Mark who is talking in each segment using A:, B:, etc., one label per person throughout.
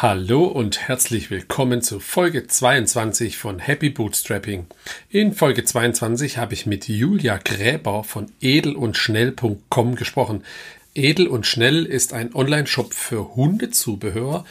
A: Hallo und herzlich willkommen zu Folge 22 von Happy Bootstrapping. In Folge 22 habe ich mit Julia Gräber von edelundschnell.com gesprochen. Edel und Schnell ist ein Online-Shop für Hundezubehör,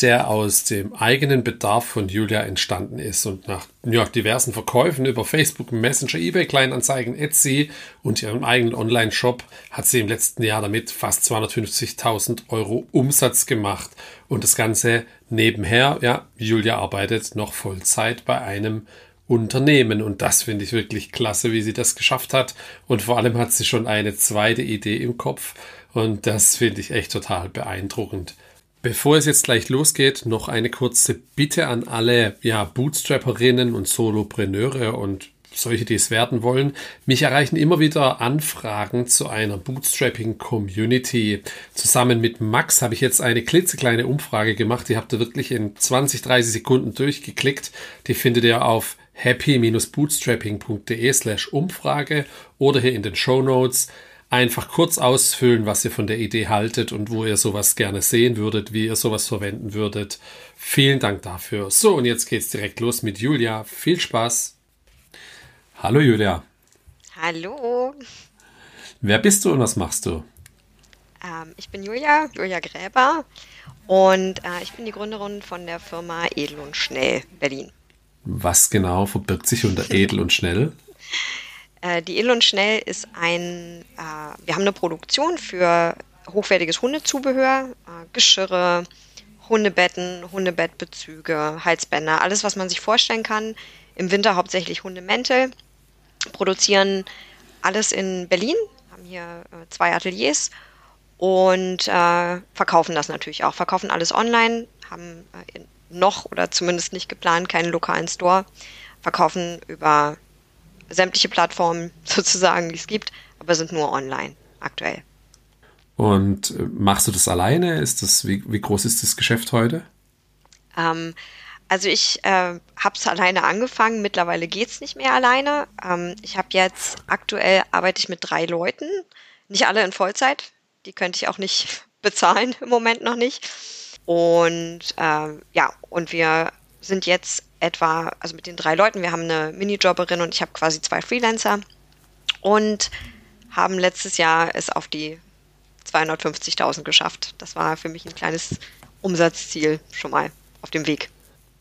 A: der aus dem eigenen Bedarf von Julia entstanden ist und nach ja, diversen Verkäufen über Facebook, Messenger, eBay, Kleinanzeigen, Etsy und ihrem eigenen Online-Shop hat sie im letzten Jahr damit fast 250.000 Euro Umsatz gemacht. Und das Ganze nebenher, ja, Julia arbeitet noch Vollzeit bei einem Unternehmen. Und das finde ich wirklich klasse, wie sie das geschafft hat. Und vor allem hat sie schon eine zweite Idee im Kopf. Und das finde ich echt total beeindruckend. Bevor es jetzt gleich losgeht, noch eine kurze Bitte an alle ja, Bootstrapperinnen und Solopreneure und solche, die es werden wollen. Mich erreichen immer wieder Anfragen zu einer Bootstrapping Community. Zusammen mit Max habe ich jetzt eine klitzekleine Umfrage gemacht. Die habt ihr wirklich in 20, 30 Sekunden durchgeklickt. Die findet ihr auf happy-bootstrapping.de slash Umfrage oder hier in den Show Notes einfach kurz ausfüllen, was ihr von der Idee haltet und wo ihr sowas gerne sehen würdet, wie ihr sowas verwenden würdet. Vielen Dank dafür. So, und jetzt geht's direkt los mit Julia. Viel Spaß. Hallo Julia.
B: Hallo.
A: Wer bist du und was machst du?
B: Ähm, ich bin Julia, Julia Gräber und äh, ich bin die Gründerin von der Firma Edel und Schnell Berlin.
A: Was genau verbirgt sich unter Edel und Schnell?
B: Äh, die Ill und Schnell ist ein, äh, wir haben eine Produktion für hochwertiges Hundezubehör, äh, Geschirre, Hundebetten, Hundebettbezüge, Halsbänder, alles, was man sich vorstellen kann. Im Winter hauptsächlich Hundemäntel. Produzieren alles in Berlin, haben hier äh, zwei Ateliers und äh, verkaufen das natürlich auch. Verkaufen alles online, haben noch oder zumindest nicht geplant keinen lokalen Store. Verkaufen über sämtliche Plattformen sozusagen, die es gibt, aber sind nur online aktuell.
A: Und äh, machst du das alleine? Ist das, wie, wie groß ist das Geschäft heute?
B: Ähm, also ich äh, habe es alleine angefangen, mittlerweile geht es nicht mehr alleine. Ähm, ich habe jetzt, aktuell arbeite ich mit drei Leuten, nicht alle in Vollzeit, die könnte ich auch nicht bezahlen im Moment noch nicht. Und äh, ja, und wir sind jetzt etwa, also mit den drei Leuten, wir haben eine Minijobberin und ich habe quasi zwei Freelancer und haben letztes Jahr es auf die 250.000 geschafft. Das war für mich ein kleines Umsatzziel schon mal auf dem Weg.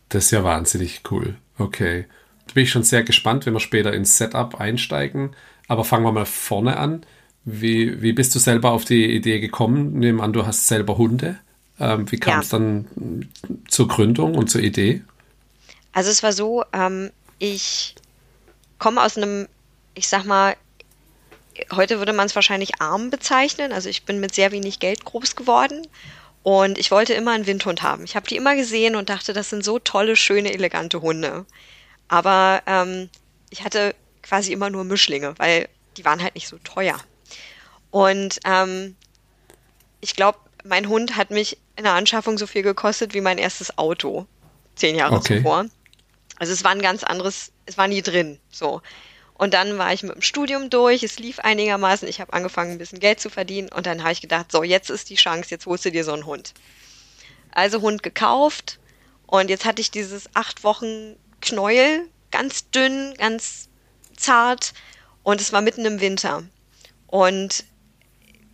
A: Das ist ja wahnsinnig cool. Okay. Da bin ich schon sehr gespannt, wenn wir später ins Setup einsteigen. Aber fangen wir mal vorne an. Wie, wie bist du selber auf die Idee gekommen? Nehmen an, du hast selber Hunde. Ähm, wie kam es ja. dann zur Gründung und zur Idee?
B: Also es war so, ähm, ich komme aus einem, ich sag mal, heute würde man es wahrscheinlich arm bezeichnen. Also ich bin mit sehr wenig Geld groß geworden und ich wollte immer einen Windhund haben. Ich habe die immer gesehen und dachte, das sind so tolle, schöne, elegante Hunde. Aber ähm, ich hatte quasi immer nur Mischlinge, weil die waren halt nicht so teuer. Und ähm, ich glaube, mein Hund hat mich in der Anschaffung so viel gekostet wie mein erstes Auto zehn Jahre okay. zuvor. Also es war ein ganz anderes, es war nie drin. So. Und dann war ich mit dem Studium durch, es lief einigermaßen, ich habe angefangen, ein bisschen Geld zu verdienen und dann habe ich gedacht, so, jetzt ist die Chance, jetzt holst du dir so einen Hund. Also Hund gekauft und jetzt hatte ich dieses acht Wochen Knäuel, ganz dünn, ganz zart und es war mitten im Winter. Und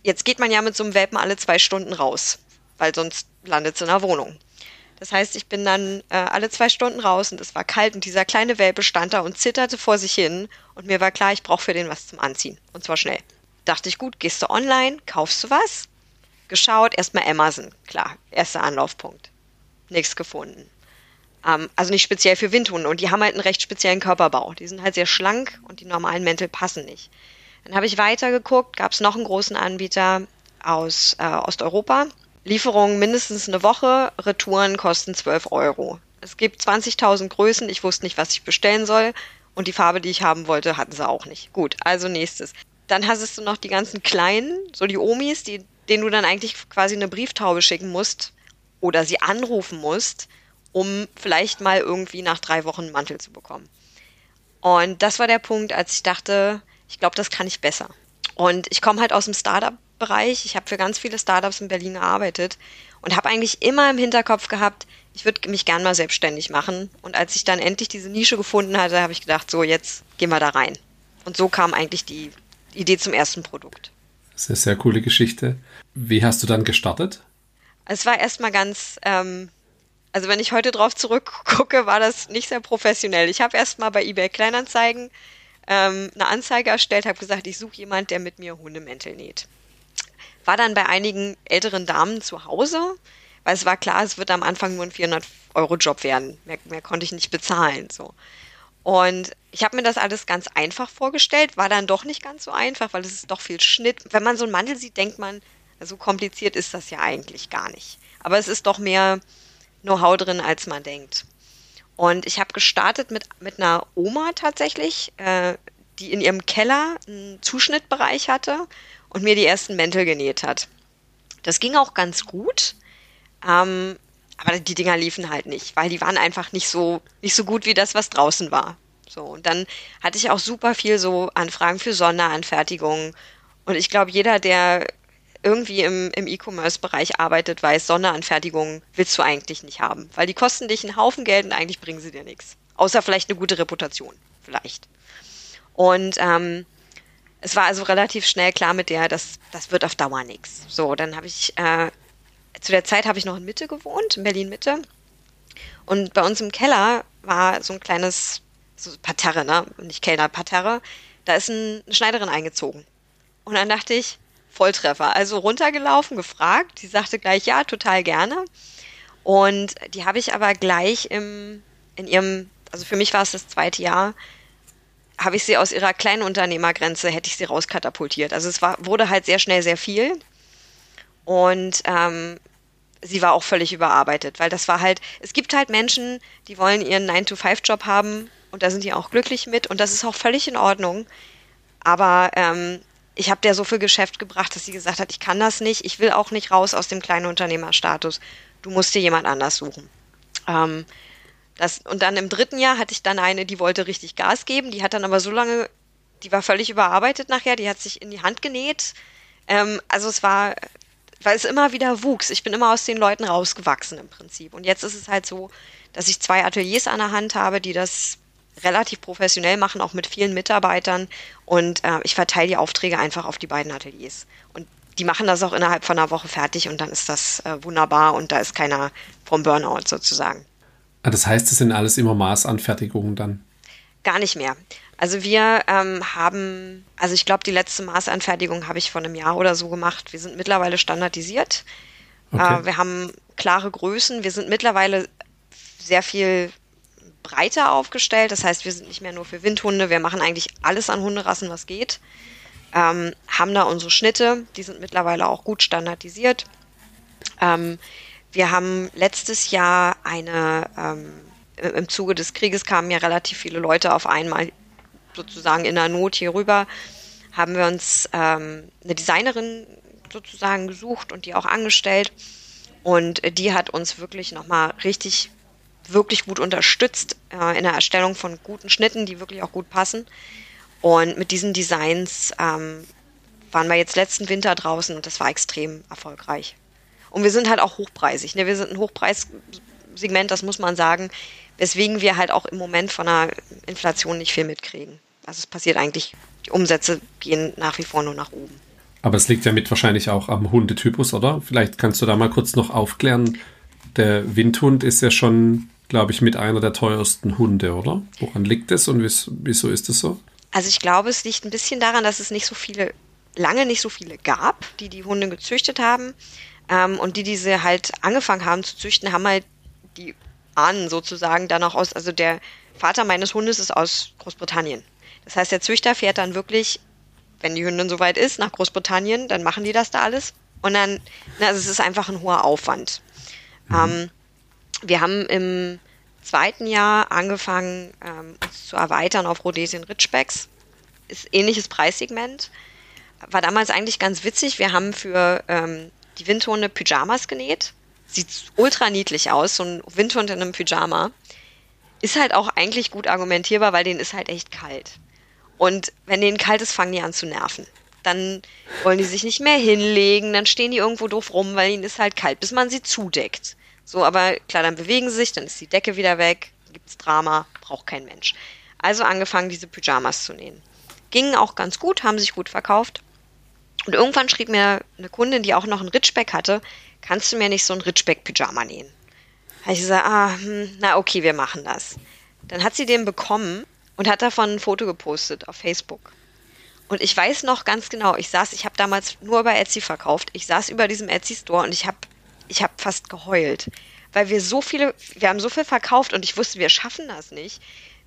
B: jetzt geht man ja mit so einem Welpen alle zwei Stunden raus, weil sonst landet es in der Wohnung. Das heißt, ich bin dann äh, alle zwei Stunden raus und es war kalt und dieser kleine Welpe stand da und zitterte vor sich hin und mir war klar, ich brauche für den was zum Anziehen und zwar schnell. Dachte ich, gut, gehst du online, kaufst du was? Geschaut, erstmal Amazon, klar, erster Anlaufpunkt. Nichts gefunden. Ähm, also nicht speziell für Windhunde und die haben halt einen recht speziellen Körperbau. Die sind halt sehr schlank und die normalen Mäntel passen nicht. Dann habe ich weiter geguckt, gab es noch einen großen Anbieter aus äh, Osteuropa, Lieferungen mindestens eine Woche, Retouren kosten 12 Euro. Es gibt 20.000 Größen, ich wusste nicht, was ich bestellen soll und die Farbe, die ich haben wollte, hatten sie auch nicht. Gut, also nächstes. Dann hast du noch die ganzen kleinen, so die Omis, die, denen du dann eigentlich quasi eine Brieftaube schicken musst oder sie anrufen musst, um vielleicht mal irgendwie nach drei Wochen einen Mantel zu bekommen. Und das war der Punkt, als ich dachte, ich glaube, das kann ich besser. Und ich komme halt aus dem Startup Bereich. Ich habe für ganz viele Startups in Berlin gearbeitet und habe eigentlich immer im Hinterkopf gehabt, ich würde mich gern mal selbstständig machen. Und als ich dann endlich diese Nische gefunden hatte, habe ich gedacht, so jetzt gehen wir da rein. Und so kam eigentlich die Idee zum ersten Produkt.
A: Das ist eine sehr coole Geschichte. Wie hast du dann gestartet?
B: Es war erstmal ganz, ähm, also wenn ich heute drauf zurückgucke, war das nicht sehr professionell. Ich habe erstmal bei eBay Kleinanzeigen ähm, eine Anzeige erstellt, habe gesagt, ich suche jemand, der mit mir Hundemäntel näht. War dann bei einigen älteren Damen zu Hause, weil es war klar, es wird am Anfang nur ein 400-Euro-Job werden. Mehr, mehr konnte ich nicht bezahlen. So. Und ich habe mir das alles ganz einfach vorgestellt, war dann doch nicht ganz so einfach, weil es ist doch viel Schnitt. Wenn man so einen Mantel sieht, denkt man, so kompliziert ist das ja eigentlich gar nicht. Aber es ist doch mehr Know-how drin, als man denkt. Und ich habe gestartet mit, mit einer Oma tatsächlich, äh, die in ihrem Keller einen Zuschnittbereich hatte und mir die ersten Mäntel genäht hat. Das ging auch ganz gut. Ähm, aber die Dinger liefen halt nicht, weil die waren einfach nicht so, nicht so gut wie das, was draußen war. So, und dann hatte ich auch super viel so Anfragen für Sonderanfertigungen. Und ich glaube, jeder, der irgendwie im, im E-Commerce-Bereich arbeitet, weiß, Sonderanfertigungen willst du eigentlich nicht haben, weil die kosten dich einen Haufen Geld und eigentlich bringen sie dir nichts. Außer vielleicht eine gute Reputation, vielleicht. Und ähm, es war also relativ schnell klar mit der, dass das wird auf Dauer nichts. So, dann habe ich äh, zu der Zeit habe ich noch in Mitte gewohnt, in Berlin Mitte. Und bei uns im Keller war so ein kleines so Parterre, ne? Nicht Kellner, Parterre. Da ist ein, eine Schneiderin eingezogen. Und dann dachte ich, Volltreffer. Also runtergelaufen, gefragt. Die sagte gleich, ja, total gerne. Und die habe ich aber gleich im, in ihrem, also für mich war es das zweite Jahr, habe ich sie aus ihrer kleinen Unternehmergrenze, hätte ich sie rauskatapultiert. Also es war, wurde halt sehr schnell sehr viel. Und ähm, sie war auch völlig überarbeitet, weil das war halt, es gibt halt Menschen, die wollen ihren 9-to-5-Job haben und da sind die auch glücklich mit und das ist auch völlig in Ordnung. Aber ähm, ich habe der so viel Geschäft gebracht, dass sie gesagt hat, ich kann das nicht, ich will auch nicht raus aus dem kleinen Unternehmerstatus. Du musst dir jemand anders suchen. Ähm, das, und dann im dritten Jahr hatte ich dann eine, die wollte richtig Gas geben, die hat dann aber so lange, die war völlig überarbeitet nachher, die hat sich in die Hand genäht. Ähm, also es war weil es immer wieder wuchs. Ich bin immer aus den Leuten rausgewachsen im Prinzip. Und jetzt ist es halt so, dass ich zwei Ateliers an der Hand habe, die das relativ professionell machen, auch mit vielen Mitarbeitern. Und äh, ich verteile die Aufträge einfach auf die beiden Ateliers. Und die machen das auch innerhalb von einer Woche fertig und dann ist das äh, wunderbar und da ist keiner vom Burnout sozusagen.
A: Ah, das heißt, es sind alles immer Maßanfertigungen dann?
B: Gar nicht mehr. Also wir ähm, haben, also ich glaube, die letzte Maßanfertigung habe ich vor einem Jahr oder so gemacht. Wir sind mittlerweile standardisiert. Okay. Äh, wir haben klare Größen. Wir sind mittlerweile sehr viel breiter aufgestellt. Das heißt, wir sind nicht mehr nur für Windhunde. Wir machen eigentlich alles an Hunderassen, was geht. Ähm, haben da unsere Schnitte. Die sind mittlerweile auch gut standardisiert. Ähm, wir haben letztes Jahr eine, ähm, im Zuge des Krieges kamen ja relativ viele Leute auf einmal sozusagen in der Not hier rüber, haben wir uns ähm, eine Designerin sozusagen gesucht und die auch angestellt. Und die hat uns wirklich nochmal richtig, wirklich gut unterstützt äh, in der Erstellung von guten Schnitten, die wirklich auch gut passen. Und mit diesen Designs ähm, waren wir jetzt letzten Winter draußen und das war extrem erfolgreich. Und wir sind halt auch hochpreisig. Ne? Wir sind ein Hochpreissegment, das muss man sagen, weswegen wir halt auch im Moment von der Inflation nicht viel mitkriegen. Also es passiert eigentlich, die Umsätze gehen nach wie vor nur nach oben.
A: Aber es liegt ja mit wahrscheinlich auch am Hundetypus, oder? Vielleicht kannst du da mal kurz noch aufklären. Der Windhund ist ja schon, glaube ich, mit einer der teuersten Hunde, oder? Woran liegt es und wieso ist es so?
B: Also ich glaube, es liegt ein bisschen daran, dass es nicht so viele, lange nicht so viele gab, die die Hunde gezüchtet haben. Ähm, und die, die sie halt angefangen haben zu züchten, haben halt die Ahnen sozusagen dann auch aus, also der Vater meines Hundes ist aus Großbritannien. Das heißt, der Züchter fährt dann wirklich, wenn die Hündin soweit ist, nach Großbritannien, dann machen die das da alles. Und dann, also es ist einfach ein hoher Aufwand. Mhm. Ähm, wir haben im zweiten Jahr angefangen, ähm, uns zu erweitern auf Rhodesian Ridgebacks. Ist ähnliches Preissegment. War damals eigentlich ganz witzig. Wir haben für ähm, die Windhunde Pyjamas genäht. Sieht ultra niedlich aus, so ein Windhund in einem Pyjama. Ist halt auch eigentlich gut argumentierbar, weil denen ist halt echt kalt. Und wenn denen kalt ist, fangen die an zu nerven. dann wollen die sich nicht mehr hinlegen, dann stehen die irgendwo doof rum, weil ihnen ist halt kalt, bis man sie zudeckt. So, aber klar, dann bewegen sie sich, dann ist die Decke wieder weg, gibt's Drama, braucht kein Mensch. Also angefangen, diese Pyjamas zu nähen. Gingen auch ganz gut, haben sich gut verkauft. Und irgendwann schrieb mir eine Kundin, die auch noch einen Ritschbeck hatte, kannst du mir nicht so ein Ritschbeck-Pyjama nähen? Habe ich gesagt, ah, hm, na okay, wir machen das. Dann hat sie den bekommen und hat davon ein Foto gepostet auf Facebook. Und ich weiß noch ganz genau, ich saß, ich habe damals nur über Etsy verkauft. Ich saß über diesem Etsy Store und ich habe ich habe fast geheult, weil wir so viele, wir haben so viel verkauft und ich wusste, wir schaffen das nicht,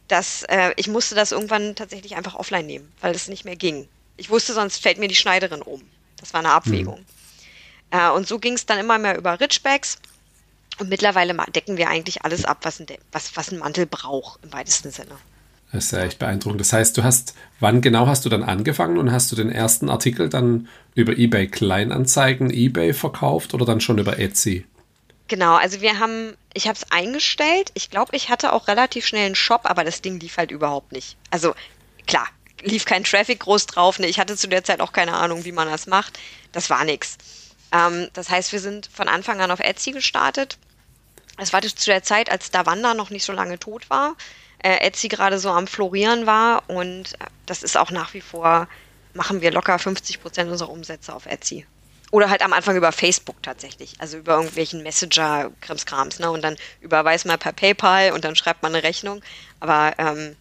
B: dass äh, ich musste das irgendwann tatsächlich einfach offline nehmen, weil es nicht mehr ging. Ich wusste, sonst fällt mir die Schneiderin um. Das war eine Abwägung. Mhm. Äh, und so ging es dann immer mehr über Richbacks. Und mittlerweile decken wir eigentlich alles ab, was ein, was, was ein Mantel braucht, im weitesten Sinne.
A: Das ist ja echt beeindruckend. Das heißt, du hast, wann genau hast du dann angefangen und hast du den ersten Artikel dann über eBay Kleinanzeigen, eBay verkauft oder dann schon über Etsy?
B: Genau, also wir haben, ich habe es eingestellt. Ich glaube, ich hatte auch relativ schnell einen Shop, aber das Ding lief halt überhaupt nicht. Also klar, lief kein Traffic groß drauf. Ne? Ich hatte zu der Zeit auch keine Ahnung, wie man das macht. Das war nichts. Ähm, das heißt, wir sind von Anfang an auf Etsy gestartet. Es war zu der Zeit, als Davanda noch nicht so lange tot war äh, Etsy gerade so am Florieren war und das ist auch nach wie vor, machen wir locker 50 Prozent unserer Umsätze auf Etsy. Oder halt am Anfang über Facebook tatsächlich, also über irgendwelchen Messenger-Krimskrams, ne? Und dann überweist man per PayPal und dann schreibt man eine Rechnung. Aber ähm,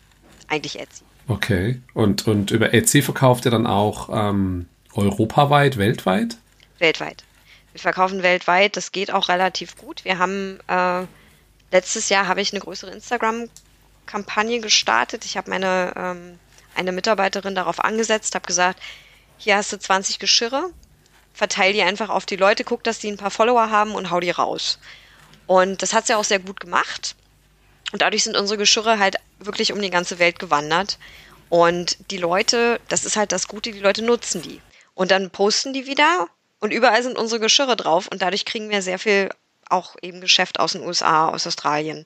B: eigentlich Etsy.
A: Okay. Und, und über Etsy verkauft ihr dann auch ähm, europaweit, weltweit?
B: Weltweit. Wir verkaufen weltweit, das geht auch relativ gut. Wir haben äh, letztes Jahr habe ich eine größere Instagram Kampagne gestartet. Ich habe meine ähm, eine Mitarbeiterin darauf angesetzt, habe gesagt, hier hast du 20 Geschirre, verteile die einfach auf die Leute, guck, dass die ein paar Follower haben und hau die raus. Und das hat sie auch sehr gut gemacht. Und dadurch sind unsere Geschirre halt wirklich um die ganze Welt gewandert. Und die Leute, das ist halt das Gute, die Leute nutzen die. Und dann posten die wieder und überall sind unsere Geschirre drauf und dadurch kriegen wir sehr viel auch eben Geschäft aus den USA, aus Australien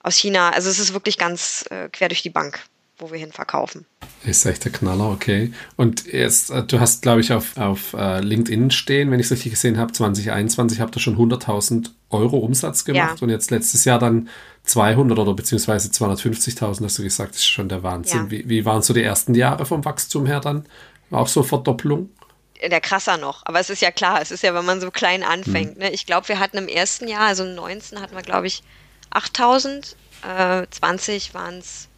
B: aus China. Also es ist wirklich ganz äh, quer durch die Bank, wo wir hin verkaufen.
A: Ist echt der Knaller, okay. Und jetzt, äh, du hast, glaube ich, auf, auf uh, LinkedIn stehen, wenn ich es richtig gesehen habe, 2021 habt ihr schon 100.000 Euro Umsatz gemacht ja. und jetzt letztes Jahr dann 200 oder beziehungsweise 250.000, hast du gesagt, das ist schon der Wahnsinn. Ja. Wie, wie waren so die ersten Jahre vom Wachstum her dann? War auch so Verdopplung?
B: der krasser noch. Aber es ist ja klar, es ist ja, wenn man so klein anfängt. Hm. Ne? Ich glaube, wir hatten im ersten Jahr, also 19 hatten wir, glaube ich, 8000, äh, 20 waren es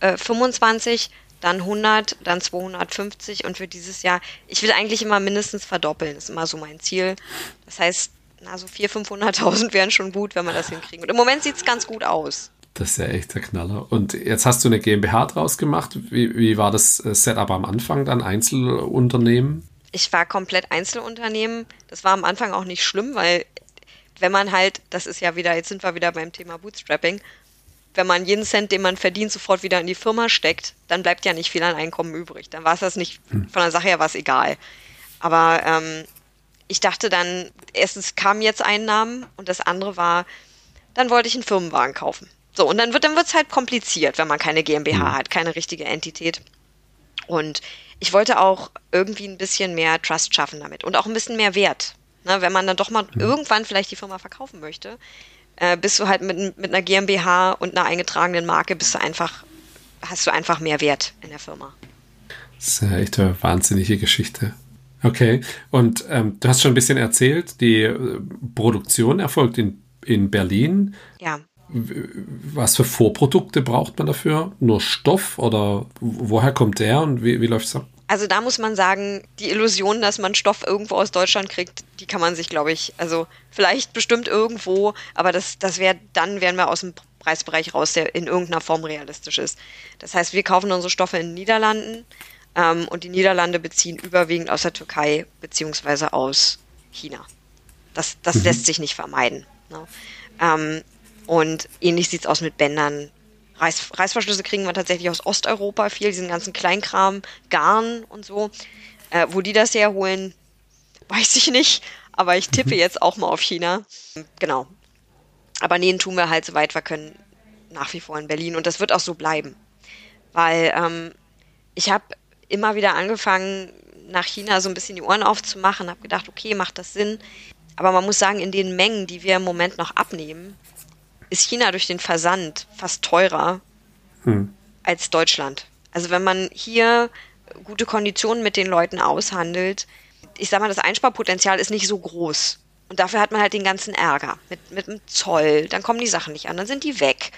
B: äh, 25, dann 100, dann 250 und für dieses Jahr, ich will eigentlich immer mindestens verdoppeln, ist immer so mein Ziel. Das heißt, na, so 400.000, 500.000 wären schon gut, wenn wir das hinkriegen. Und im Moment sieht es ganz gut aus.
A: Das ist ja echt der Knaller. Und jetzt hast du eine GmbH draus gemacht. Wie, wie war das äh, Setup am Anfang dann? Einzelunternehmen?
B: Ich war komplett Einzelunternehmen. Das war am Anfang auch nicht schlimm, weil wenn man halt, das ist ja wieder, jetzt sind wir wieder beim Thema Bootstrapping, wenn man jeden Cent, den man verdient, sofort wieder in die Firma steckt, dann bleibt ja nicht viel an Einkommen übrig. Dann war es das nicht, hm. von der Sache her war es egal. Aber ähm, ich dachte dann, erstens kamen jetzt Einnahmen und das andere war, dann wollte ich einen Firmenwagen kaufen. So, und dann wird dann wird's halt kompliziert, wenn man keine GmbH mhm. hat, keine richtige Entität. Und ich wollte auch irgendwie ein bisschen mehr Trust schaffen damit und auch ein bisschen mehr Wert. Ne, wenn man dann doch mal mhm. irgendwann vielleicht die Firma verkaufen möchte, äh, bist du halt mit, mit einer GmbH und einer eingetragenen Marke, bist du einfach, hast du einfach mehr Wert in der Firma.
A: Das ist ja echt eine wahnsinnige Geschichte. Okay, und ähm, du hast schon ein bisschen erzählt, die äh, Produktion erfolgt in, in Berlin.
B: Ja.
A: Was für Vorprodukte braucht man dafür? Nur Stoff oder woher kommt der und wie, wie läuft es ab?
B: Also da muss man sagen, die Illusion, dass man Stoff irgendwo aus Deutschland kriegt, die kann man sich, glaube ich, also vielleicht bestimmt irgendwo, aber das, das wäre, dann wären wir aus dem Preisbereich raus, der in irgendeiner Form realistisch ist. Das heißt, wir kaufen unsere Stoffe in den Niederlanden ähm, und die Niederlande beziehen überwiegend aus der Türkei beziehungsweise aus China. Das, das mhm. lässt sich nicht vermeiden. Ne? Ähm, und ähnlich sieht es aus mit Bändern, Reiß, Reißverschlüsse kriegen wir tatsächlich aus Osteuropa viel, diesen ganzen Kleinkram, Garn und so. Äh, wo die das herholen, weiß ich nicht. Aber ich tippe mhm. jetzt auch mal auf China. Genau. Aber nähen tun wir halt, soweit wir können, nach wie vor in Berlin. Und das wird auch so bleiben. Weil ähm, ich habe immer wieder angefangen, nach China so ein bisschen die Ohren aufzumachen, habe gedacht, okay, macht das Sinn. Aber man muss sagen, in den Mengen, die wir im Moment noch abnehmen, ist China durch den Versand fast teurer hm. als Deutschland. Also wenn man hier gute Konditionen mit den Leuten aushandelt, ich sag mal, das Einsparpotenzial ist nicht so groß. Und dafür hat man halt den ganzen Ärger mit, mit dem Zoll. Dann kommen die Sachen nicht an, dann sind die weg.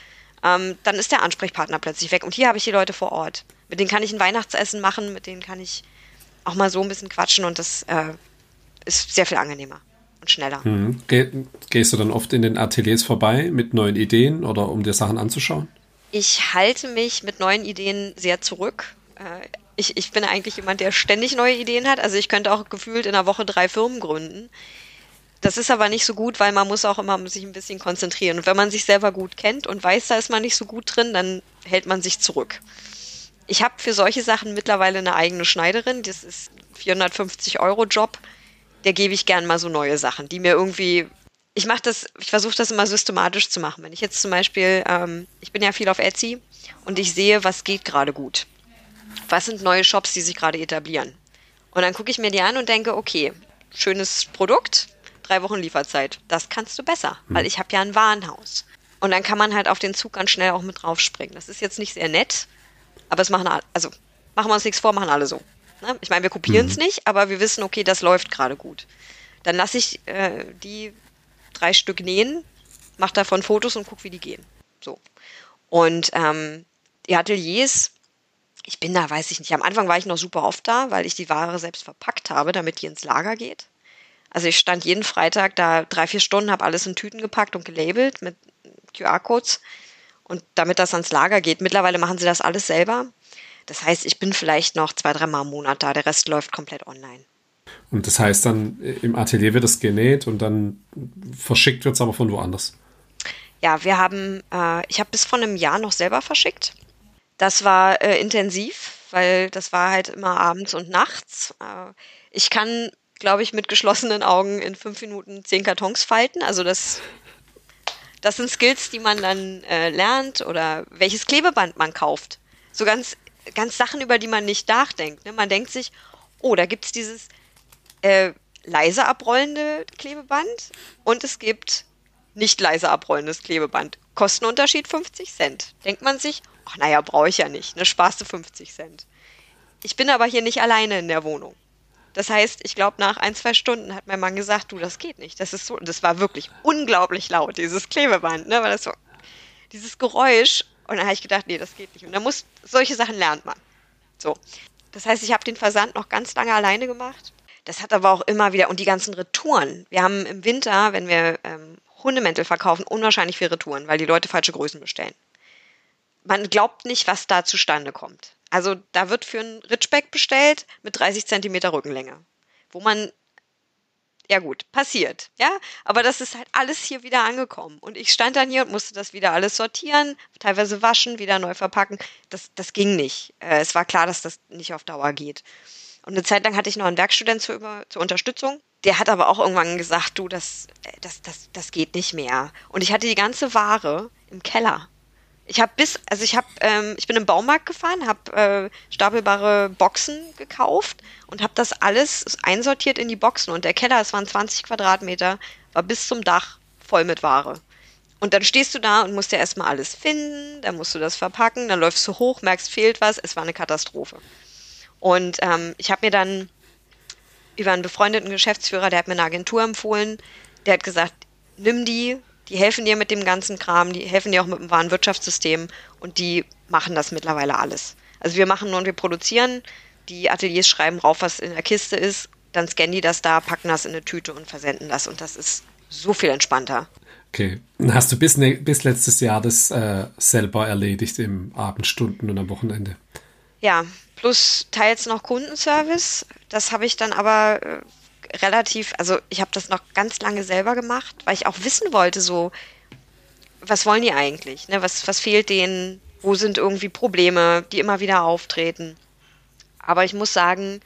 B: Ähm, dann ist der Ansprechpartner plötzlich weg. Und hier habe ich die Leute vor Ort. Mit denen kann ich ein Weihnachtsessen machen, mit denen kann ich auch mal so ein bisschen quatschen und das äh, ist sehr viel angenehmer und schneller.
A: Hm. Geh, gehst du dann oft in den Ateliers vorbei mit neuen Ideen oder um dir Sachen anzuschauen?
B: Ich halte mich mit neuen Ideen sehr zurück. Äh, ich, ich bin eigentlich jemand, der ständig neue Ideen hat. Also ich könnte auch gefühlt in einer Woche drei Firmen gründen. Das ist aber nicht so gut, weil man muss auch immer sich ein bisschen konzentrieren. Und wenn man sich selber gut kennt und weiß, da ist man nicht so gut drin, dann hält man sich zurück. Ich habe für solche Sachen mittlerweile eine eigene Schneiderin. Das ist 450 Euro Job. Der gebe ich gern mal so neue Sachen, die mir irgendwie. Ich mache das, ich versuche das immer systematisch zu machen. Wenn ich jetzt zum Beispiel, ähm, ich bin ja viel auf Etsy und ich sehe, was geht gerade gut was sind neue Shops, die sich gerade etablieren. Und dann gucke ich mir die an und denke, okay, schönes Produkt, drei Wochen Lieferzeit. Das kannst du besser, mhm. weil ich habe ja ein Warenhaus. Und dann kann man halt auf den Zug ganz schnell auch mit draufspringen. Das ist jetzt nicht sehr nett, aber es machen alle, also machen wir uns nichts vor, machen alle so. Ne? Ich meine, wir kopieren es mhm. nicht, aber wir wissen, okay, das läuft gerade gut. Dann lasse ich äh, die drei Stück nähen, mache davon Fotos und gucke, wie die gehen. So. Und ähm, die Ateliers ich bin da, weiß ich nicht. Am Anfang war ich noch super oft da, weil ich die Ware selbst verpackt habe, damit die ins Lager geht. Also ich stand jeden Freitag da drei, vier Stunden, habe alles in Tüten gepackt und gelabelt mit QR-Codes und damit das ans Lager geht. Mittlerweile machen sie das alles selber. Das heißt, ich bin vielleicht noch zwei, drei Mal im Monat da. Der Rest läuft komplett online.
A: Und das heißt dann, im Atelier wird es genäht und dann verschickt wird es aber von woanders.
B: Ja, wir haben, äh, ich habe bis vor einem Jahr noch selber verschickt. Das war äh, intensiv, weil das war halt immer abends und nachts. Äh, ich kann, glaube ich, mit geschlossenen Augen in fünf Minuten zehn Kartons falten. Also das, das sind Skills, die man dann äh, lernt oder welches Klebeband man kauft. So ganz, ganz Sachen, über die man nicht nachdenkt. Ne? Man denkt sich, oh, da gibt es dieses äh, leise abrollende Klebeband und es gibt nicht leise abrollendes Klebeband. Kostenunterschied 50 Cent. Denkt man sich, ach naja, brauche ich ja nicht, ne, sparst du 50 Cent. Ich bin aber hier nicht alleine in der Wohnung. Das heißt, ich glaube, nach ein, zwei Stunden hat mein Mann gesagt, du, das geht nicht. Das ist so, das war wirklich unglaublich laut, dieses Klebeband, ne, weil das so, dieses Geräusch. Und dann habe ich gedacht, nee, das geht nicht. Und dann muss, solche Sachen lernt man. So. Das heißt, ich habe den Versand noch ganz lange alleine gemacht. Das hat aber auch immer wieder, und die ganzen Retouren. Wir haben im Winter, wenn wir ähm, Hundemäntel verkaufen, unwahrscheinlich viele Retouren, weil die Leute falsche Größen bestellen man glaubt nicht, was da zustande kommt. Also da wird für ein Ritschbeck bestellt mit 30 Zentimeter Rückenlänge, wo man ja gut, passiert, ja, aber das ist halt alles hier wieder angekommen und ich stand dann hier und musste das wieder alles sortieren, teilweise waschen, wieder neu verpacken. Das, das ging nicht. Äh, es war klar, dass das nicht auf Dauer geht. Und eine Zeit lang hatte ich noch einen Werkstudent zur, zur Unterstützung. Der hat aber auch irgendwann gesagt, du, das, das, das, das geht nicht mehr. Und ich hatte die ganze Ware im Keller. Ich habe bis, also ich habe, ähm, ich bin im Baumarkt gefahren, habe äh, stapelbare Boxen gekauft und habe das alles einsortiert in die Boxen. Und der Keller, es waren 20 Quadratmeter, war bis zum Dach voll mit Ware. Und dann stehst du da und musst ja erstmal alles finden, dann musst du das verpacken, dann läufst du hoch, merkst, fehlt was, es war eine Katastrophe. Und ähm, ich habe mir dann über einen befreundeten Geschäftsführer, der hat mir eine Agentur empfohlen, der hat gesagt, nimm die, die helfen dir mit dem ganzen Kram, die helfen dir auch mit dem Warenwirtschaftssystem und die machen das mittlerweile alles. Also wir machen nur und wir produzieren, die Ateliers schreiben rauf, was in der Kiste ist, dann scannen die das da, packen das in eine Tüte und versenden das und das ist so viel entspannter.
A: Okay. Hast du bis, ne, bis letztes Jahr das äh, selber erledigt im Abendstunden und am Wochenende?
B: Ja, plus teils noch Kundenservice. Das habe ich dann aber äh, relativ, also ich habe das noch ganz lange selber gemacht, weil ich auch wissen wollte, so, was wollen die eigentlich? Ne? Was, was fehlt denen? Wo sind irgendwie Probleme, die immer wieder auftreten? Aber ich muss sagen,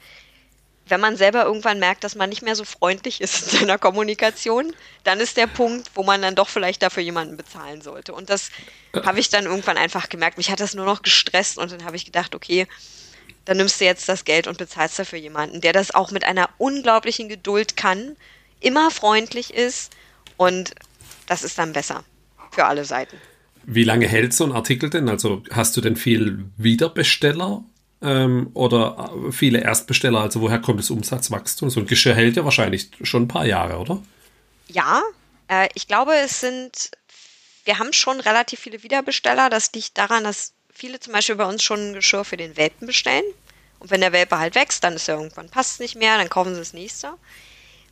B: wenn man selber irgendwann merkt, dass man nicht mehr so freundlich ist in seiner Kommunikation, dann ist der Punkt, wo man dann doch vielleicht dafür jemanden bezahlen sollte. Und das habe ich dann irgendwann einfach gemerkt. Mich hat das nur noch gestresst und dann habe ich gedacht, okay, dann nimmst du jetzt das Geld und bezahlst dafür jemanden, der das auch mit einer unglaublichen Geduld kann, immer freundlich ist und das ist dann besser für alle Seiten.
A: Wie lange hält so ein Artikel denn? Also hast du denn viel Wiederbesteller ähm, oder viele Erstbesteller? Also woher kommt das Umsatzwachstum? So ein Geschirr hält ja wahrscheinlich schon ein paar Jahre, oder?
B: Ja, äh, ich glaube, es sind, wir haben schon relativ viele Wiederbesteller. Das liegt daran, dass viele zum Beispiel bei uns schon ein Geschirr für den Welpen bestellen. Und wenn der Welpe halt wächst, dann ist er irgendwann passt es nicht mehr, dann kaufen sie das nächste.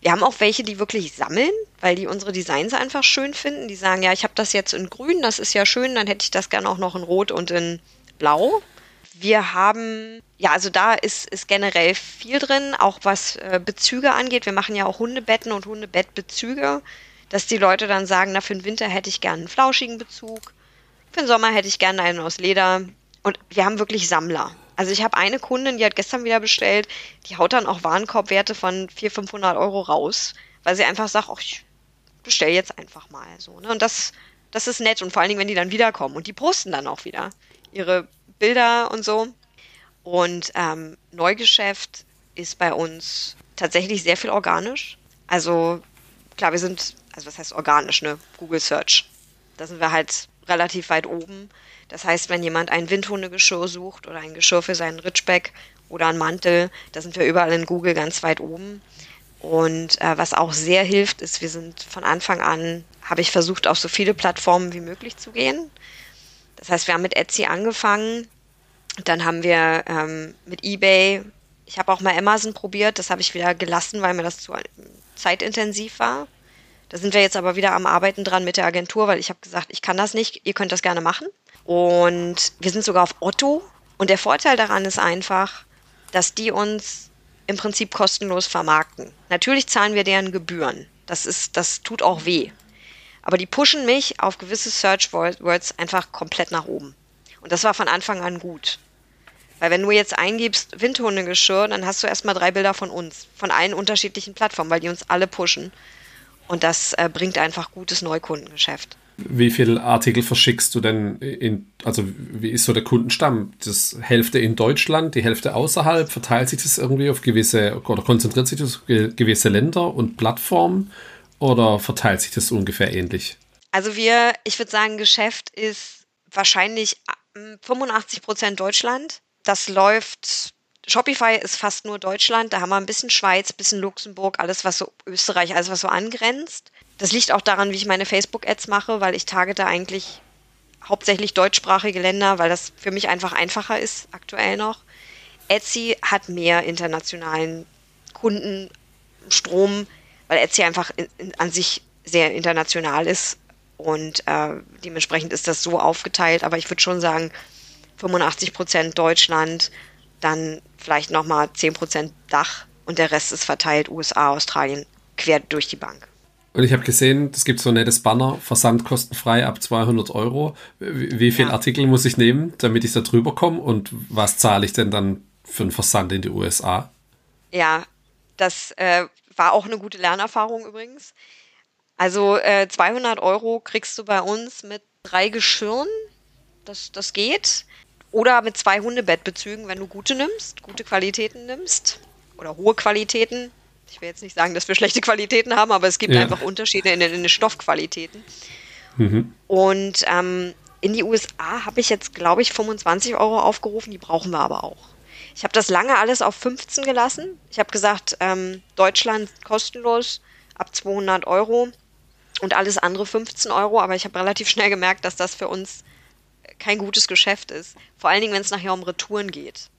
B: Wir haben auch welche, die wirklich sammeln, weil die unsere Designs einfach schön finden. Die sagen, ja, ich habe das jetzt in grün, das ist ja schön, dann hätte ich das gerne auch noch in rot und in blau. Wir haben, ja, also da ist, ist generell viel drin, auch was äh, Bezüge angeht. Wir machen ja auch Hundebetten und Hundebettbezüge, dass die Leute dann sagen, na, für den Winter hätte ich gerne einen flauschigen Bezug, für den Sommer hätte ich gerne einen aus Leder. Und wir haben wirklich Sammler. Also ich habe eine Kundin, die hat gestern wieder bestellt, die haut dann auch Warenkorbwerte von 400, 500 Euro raus, weil sie einfach sagt, ich bestelle jetzt einfach mal so. Ne? Und das, das ist nett und vor allen Dingen, wenn die dann wiederkommen und die posten dann auch wieder ihre Bilder und so. Und ähm, Neugeschäft ist bei uns tatsächlich sehr viel organisch. Also klar, wir sind, also was heißt organisch, ne? Google Search. Da sind wir halt relativ weit oben. Das heißt, wenn jemand ein Windhundegeschirr sucht oder ein Geschirr für seinen Ritschbeck oder einen Mantel, da sind wir überall in Google ganz weit oben. Und äh, was auch sehr hilft, ist, wir sind von Anfang an, habe ich versucht, auf so viele Plattformen wie möglich zu gehen. Das heißt, wir haben mit Etsy angefangen, dann haben wir ähm, mit eBay, ich habe auch mal Amazon probiert, das habe ich wieder gelassen, weil mir das zu zeitintensiv war. Da sind wir jetzt aber wieder am Arbeiten dran mit der Agentur, weil ich habe gesagt, ich kann das nicht, ihr könnt das gerne machen. Und wir sind sogar auf Otto. Und der Vorteil daran ist einfach, dass die uns im Prinzip kostenlos vermarkten. Natürlich zahlen wir deren Gebühren. Das ist, das tut auch weh. Aber die pushen mich auf gewisse Search Words einfach komplett nach oben. Und das war von Anfang an gut. Weil wenn du jetzt eingibst Windhundegeschirr, dann hast du erstmal drei Bilder von uns, von allen unterschiedlichen Plattformen, weil die uns alle pushen. Und das äh, bringt einfach gutes Neukundengeschäft.
A: Wie viele Artikel verschickst du denn in, also wie ist so der Kundenstamm? Das Hälfte in Deutschland, die Hälfte außerhalb? Verteilt sich das irgendwie auf gewisse oder konzentriert sich das auf gewisse Länder und Plattformen oder verteilt sich das ungefähr ähnlich?
B: Also wir, ich würde sagen, Geschäft ist wahrscheinlich 85 ähm, Prozent Deutschland. Das läuft Shopify ist fast nur Deutschland. Da haben wir ein bisschen Schweiz, ein bisschen Luxemburg, alles was so Österreich, alles was so angrenzt. Das liegt auch daran, wie ich meine Facebook-Ads mache, weil ich targete eigentlich hauptsächlich deutschsprachige Länder, weil das für mich einfach einfacher ist aktuell noch. Etsy hat mehr internationalen Kundenstrom, weil Etsy einfach in, in, an sich sehr international ist und äh, dementsprechend ist das so aufgeteilt. Aber ich würde schon sagen, 85 Prozent Deutschland, dann vielleicht nochmal 10% Dach und der Rest ist verteilt USA, Australien, quer durch die Bank.
A: Und ich habe gesehen, es gibt so ein nettes Banner, Versand kostenfrei ab 200 Euro. Wie, wie viele ja. Artikel muss ich nehmen, damit ich da drüber komme? Und was zahle ich denn dann für einen Versand in die USA?
B: Ja, das äh, war auch eine gute Lernerfahrung übrigens. Also äh, 200 Euro kriegst du bei uns mit drei Geschirren. Das, das geht. Oder mit zwei Hundebettbezügen, wenn du gute nimmst, gute Qualitäten nimmst oder hohe Qualitäten. Ich will jetzt nicht sagen, dass wir schlechte Qualitäten haben, aber es gibt ja. einfach Unterschiede in den, in den Stoffqualitäten. Mhm. Und ähm, in die USA habe ich jetzt, glaube ich, 25 Euro aufgerufen, die brauchen wir aber auch. Ich habe das lange alles auf 15 gelassen. Ich habe gesagt, ähm, Deutschland kostenlos ab 200 Euro und alles andere 15 Euro, aber ich habe relativ schnell gemerkt, dass das für uns kein gutes Geschäft ist. Vor allen Dingen, wenn es nachher um Retouren geht.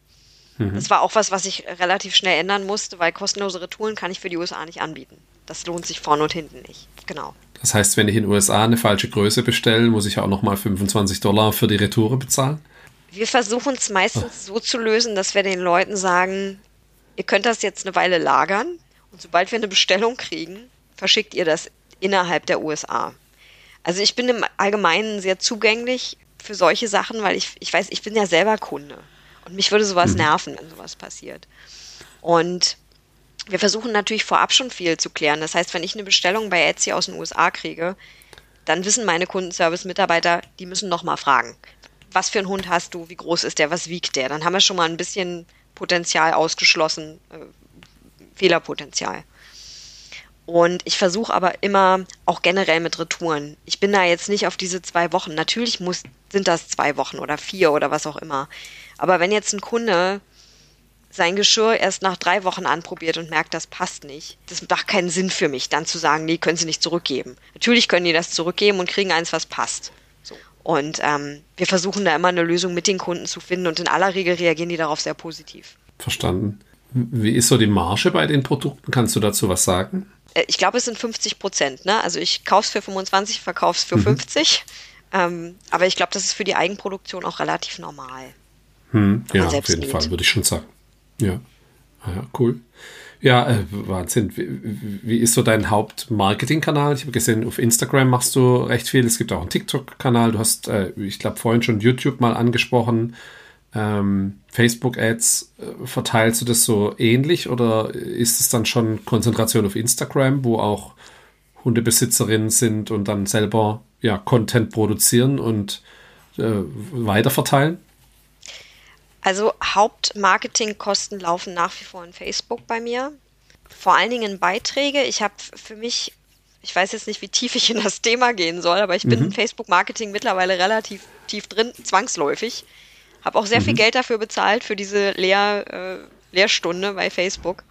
B: Mhm. Das war auch was, was ich relativ schnell ändern musste, weil kostenlose Retouren kann ich für die USA nicht anbieten. Das lohnt sich vorne und hinten nicht. Genau.
A: Das heißt, wenn ich in den USA eine falsche Größe bestelle, muss ich auch nochmal 25 Dollar für die Retoure bezahlen?
B: Wir versuchen es meistens so zu lösen, dass wir den Leuten sagen, ihr könnt das jetzt eine Weile lagern und sobald wir eine Bestellung kriegen, verschickt ihr das innerhalb der USA. Also ich bin im Allgemeinen sehr zugänglich für solche Sachen, weil ich, ich weiß, ich bin ja selber Kunde. Und mich würde sowas mhm. nerven, wenn sowas passiert. Und wir versuchen natürlich vorab schon viel zu klären. Das heißt, wenn ich eine Bestellung bei Etsy aus den USA kriege, dann wissen meine Kundenservice-Mitarbeiter, die müssen nochmal fragen. Was für einen Hund hast du? Wie groß ist der? Was wiegt der? Dann haben wir schon mal ein bisschen Potenzial ausgeschlossen, äh, Fehlerpotenzial. Und ich versuche aber immer auch generell mit Retouren. Ich bin da jetzt nicht auf diese zwei Wochen. Natürlich muss, sind das zwei Wochen oder vier oder was auch immer. Aber wenn jetzt ein Kunde sein Geschirr erst nach drei Wochen anprobiert und merkt, das passt nicht, das macht keinen Sinn für mich, dann zu sagen, nee, können Sie nicht zurückgeben. Natürlich können die das zurückgeben und kriegen eins, was passt. So. Und ähm, wir versuchen da immer eine Lösung mit den Kunden zu finden und in aller Regel reagieren die darauf sehr positiv.
A: Verstanden. Wie ist so die Marge bei den Produkten? Kannst du dazu was sagen?
B: Äh, ich glaube, es sind 50 Prozent. Ne? Also ich kaufe es für 25, verkaufe es für mhm. 50. Ähm, aber ich glaube, das ist für die Eigenproduktion auch relativ normal.
A: Hm, ja, auf jeden näht. Fall, würde ich schon sagen. Ja, ah ja cool. Ja, äh, Wahnsinn. Wie, wie, ist so dein Hauptmarketingkanal? Ich habe gesehen, auf Instagram machst du recht viel. Es gibt auch einen TikTok-Kanal. Du hast, äh, ich glaube, vorhin schon YouTube mal angesprochen ähm, Facebook-Ads, äh, verteilst du das so ähnlich oder ist es dann schon Konzentration auf Instagram, wo auch Hundebesitzerinnen sind und dann selber ja, Content produzieren und äh, weiterverteilen?
B: Also Hauptmarketingkosten laufen nach wie vor in Facebook bei mir. Vor allen Dingen Beiträge. Ich habe für mich, ich weiß jetzt nicht, wie tief ich in das Thema gehen soll, aber ich bin mhm. in Facebook-Marketing mittlerweile relativ tief drin, zwangsläufig. Habe auch sehr mhm. viel Geld dafür bezahlt, für diese Lehr, äh, Lehrstunde bei Facebook.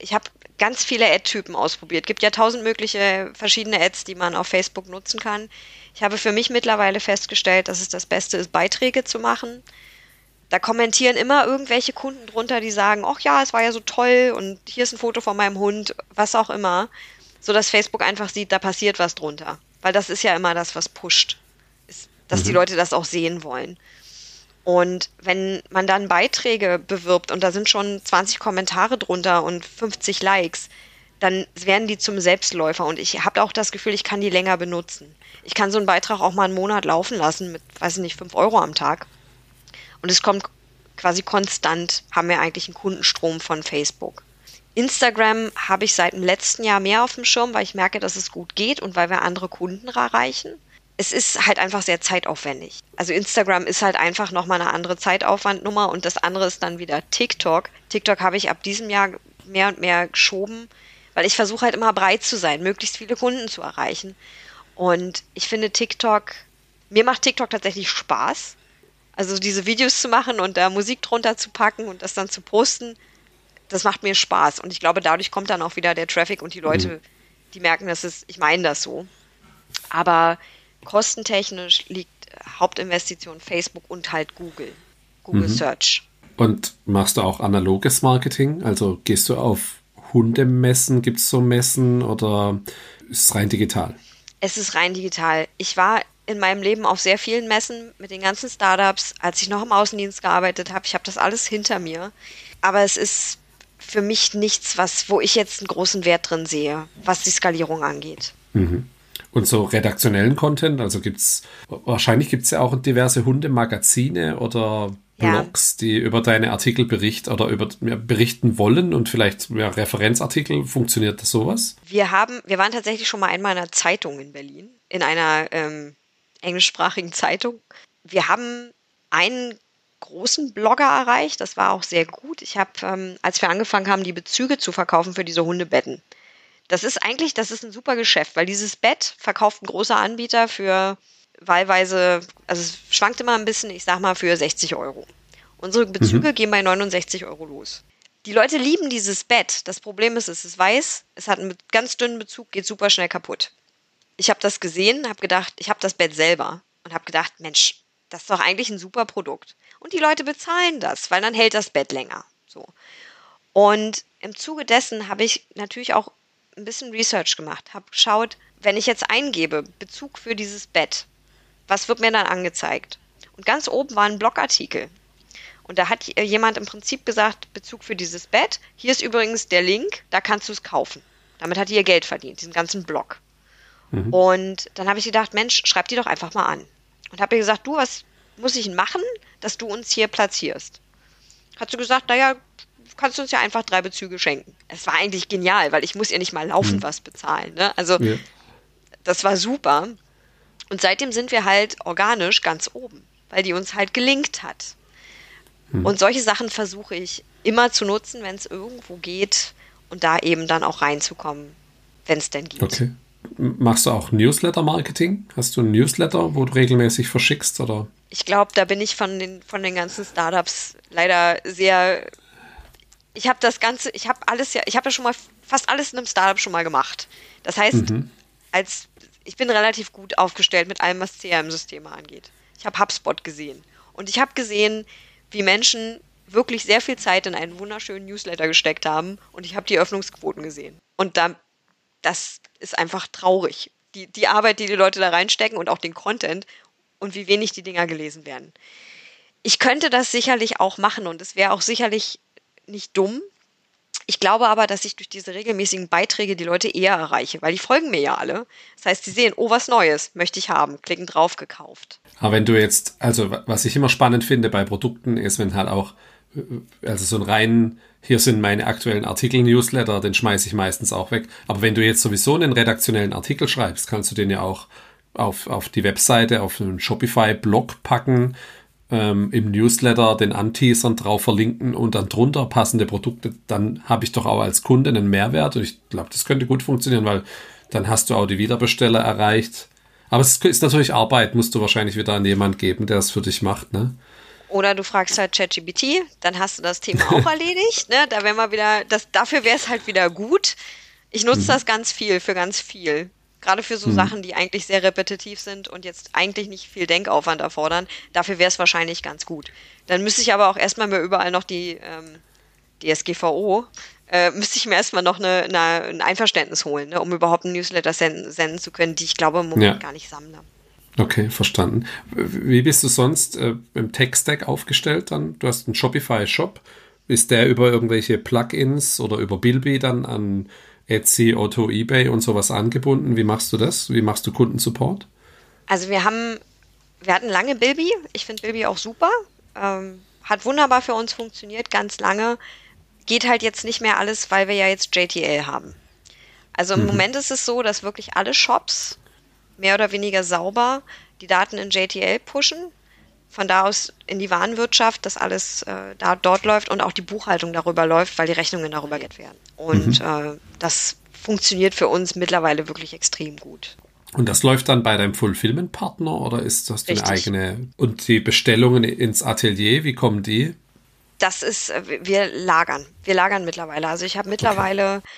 B: Ich habe ganz viele Ad-Typen ausprobiert. Gibt ja tausend mögliche verschiedene Ads, die man auf Facebook nutzen kann. Ich habe für mich mittlerweile festgestellt, dass es das Beste ist, Beiträge zu machen. Da kommentieren immer irgendwelche Kunden drunter, die sagen, ach ja, es war ja so toll und hier ist ein Foto von meinem Hund, was auch immer, so dass Facebook einfach sieht, da passiert was drunter. Weil das ist ja immer das, was pusht, ist, dass mhm. die Leute das auch sehen wollen. Und wenn man dann Beiträge bewirbt und da sind schon 20 Kommentare drunter und 50 Likes, dann werden die zum Selbstläufer und ich habe auch das Gefühl, ich kann die länger benutzen. Ich kann so einen Beitrag auch mal einen Monat laufen lassen mit, weiß ich nicht, 5 Euro am Tag. Und es kommt quasi konstant, haben wir eigentlich einen Kundenstrom von Facebook. Instagram habe ich seit dem letzten Jahr mehr auf dem Schirm, weil ich merke, dass es gut geht und weil wir andere Kunden erreichen es ist halt einfach sehr zeitaufwendig. Also Instagram ist halt einfach nochmal eine andere Zeitaufwandnummer und das andere ist dann wieder TikTok. TikTok habe ich ab diesem Jahr mehr und mehr geschoben, weil ich versuche halt immer breit zu sein, möglichst viele Kunden zu erreichen. Und ich finde TikTok, mir macht TikTok tatsächlich Spaß. Also diese Videos zu machen und da Musik drunter zu packen und das dann zu posten, das macht mir Spaß. Und ich glaube, dadurch kommt dann auch wieder der Traffic und die Leute, mhm. die merken, dass es, ich meine das so. Aber kostentechnisch liegt Hauptinvestition Facebook und halt Google. Google mhm. Search.
A: Und machst du auch analoges Marketing? Also gehst du auf Hundemessen? Gibt es so Messen oder ist es rein digital?
B: Es ist rein digital. Ich war in meinem Leben auf sehr vielen Messen mit den ganzen Startups, als ich noch im Außendienst gearbeitet habe. Ich habe das alles hinter mir. Aber es ist für mich nichts, was, wo ich jetzt einen großen Wert drin sehe, was die Skalierung angeht.
A: Mhm. Und so redaktionellen Content, also gibt es, wahrscheinlich gibt es ja auch diverse Hundemagazine oder Blogs, ja. die über deine Artikel berichten oder über ja, berichten wollen und vielleicht ja, Referenzartikel. Funktioniert das sowas?
B: Wir haben, wir waren tatsächlich schon mal einmal in einer Zeitung in Berlin, in einer ähm, englischsprachigen Zeitung. Wir haben einen großen Blogger erreicht, das war auch sehr gut. Ich habe, ähm, als wir angefangen haben, die Bezüge zu verkaufen für diese Hundebetten, das ist eigentlich, das ist ein super Geschäft, weil dieses Bett verkauft ein großer Anbieter für wahlweise, also es schwankt immer ein bisschen, ich sag mal für 60 Euro. Unsere Bezüge mhm. gehen bei 69 Euro los. Die Leute lieben dieses Bett. Das Problem ist, es ist weiß, es hat einen ganz dünnen Bezug, geht super schnell kaputt. Ich habe das gesehen, habe gedacht, ich habe das Bett selber und habe gedacht, Mensch, das ist doch eigentlich ein super Produkt. Und die Leute bezahlen das, weil dann hält das Bett länger. So. Und im Zuge dessen habe ich natürlich auch ein bisschen Research gemacht, habe geschaut, wenn ich jetzt eingebe, Bezug für dieses Bett, was wird mir dann angezeigt? Und ganz oben war ein Blogartikel. Und da hat jemand im Prinzip gesagt, Bezug für dieses Bett, hier ist übrigens der Link, da kannst du es kaufen. Damit hat die ihr Geld verdient, diesen ganzen Blog. Mhm. Und dann habe ich gedacht, Mensch, schreib die doch einfach mal an. Und habe ihr gesagt, du, was muss ich machen, dass du uns hier platzierst? Hat sie gesagt, naja, kannst du uns ja einfach drei Bezüge schenken. Es war eigentlich genial, weil ich muss ihr nicht mal laufen mhm. was bezahlen. Ne? Also ja. das war super. Und seitdem sind wir halt organisch ganz oben, weil die uns halt gelingt hat. Mhm. Und solche Sachen versuche ich immer zu nutzen, wenn es irgendwo geht und da eben dann auch reinzukommen, wenn es denn geht.
A: Okay. Machst du auch Newsletter-Marketing? Hast du ein Newsletter, wo du regelmäßig verschickst? Oder?
B: Ich glaube, da bin ich von den, von den ganzen Startups leider sehr. Ich habe das Ganze, ich habe alles ja, ich habe ja schon mal fast alles in einem Startup schon mal gemacht. Das heißt, mhm. als ich bin relativ gut aufgestellt mit allem, was CRM-Systeme angeht. Ich habe HubSpot gesehen. Und ich habe gesehen, wie Menschen wirklich sehr viel Zeit in einen wunderschönen Newsletter gesteckt haben und ich habe die Öffnungsquoten gesehen. Und da, das ist einfach traurig. Die, die Arbeit, die die Leute da reinstecken und auch den Content und wie wenig die Dinger gelesen werden. Ich könnte das sicherlich auch machen und es wäre auch sicherlich nicht dumm. Ich glaube aber, dass ich durch diese regelmäßigen Beiträge die Leute eher erreiche, weil die folgen mir ja alle. Das heißt, sie sehen, oh, was Neues, möchte ich haben, klicken drauf, gekauft.
A: Aber wenn du jetzt, also was ich immer spannend finde bei Produkten, ist, wenn halt auch also so ein rein, hier sind meine aktuellen Artikel-Newsletter, den schmeiße ich meistens auch weg. Aber wenn du jetzt sowieso einen redaktionellen Artikel schreibst, kannst du den ja auch auf, auf die Webseite, auf einen Shopify-Blog packen, ähm, im Newsletter den Anteasern drauf verlinken und dann drunter passende Produkte, dann habe ich doch auch als Kunde einen Mehrwert und ich glaube, das könnte gut funktionieren, weil dann hast du auch die Wiederbesteller erreicht. Aber es ist natürlich Arbeit, musst du wahrscheinlich wieder an jemand geben, der es für dich macht, ne?
B: Oder du fragst halt ChatGPT, dann hast du das Thema auch erledigt. Ne? Da wäre mal wieder, das, dafür wäre es halt wieder gut. Ich nutze mhm. das ganz viel für ganz viel. Gerade für so mhm. Sachen, die eigentlich sehr repetitiv sind und jetzt eigentlich nicht viel Denkaufwand erfordern. Dafür wäre es wahrscheinlich ganz gut. Dann müsste ich aber auch erstmal mir überall noch die ähm, DSGVO, äh, müsste ich mir erstmal noch eine, eine, ein Einverständnis holen, ne, um überhaupt ein Newsletter senden, senden zu können, die ich glaube im Moment ja. gar nicht sammle.
A: Okay, verstanden. Wie bist du sonst äh, im Tech-Stack aufgestellt dann? Du hast einen Shopify-Shop. Ist der über irgendwelche Plugins oder über Bilby dann an Etsy, Otto, eBay und sowas angebunden? Wie machst du das? Wie machst du Kundensupport?
B: Also wir haben, wir hatten lange Bilby. Ich finde Bilby auch super. Ähm, hat wunderbar für uns funktioniert, ganz lange. Geht halt jetzt nicht mehr alles, weil wir ja jetzt JTL haben. Also im mhm. Moment ist es so, dass wirklich alle Shops mehr oder weniger sauber die Daten in JTL pushen, von da aus in die Warenwirtschaft, dass alles äh, da dort läuft und auch die Buchhaltung darüber läuft, weil die Rechnungen darüber get werden. Und mhm. äh, das funktioniert für uns mittlerweile wirklich extrem gut.
A: Und das läuft dann bei deinem Fulfillment-Partner oder ist das eine eigene? Und die Bestellungen ins Atelier, wie kommen die?
B: Das ist, äh, wir lagern. Wir lagern mittlerweile. Also ich habe mittlerweile okay.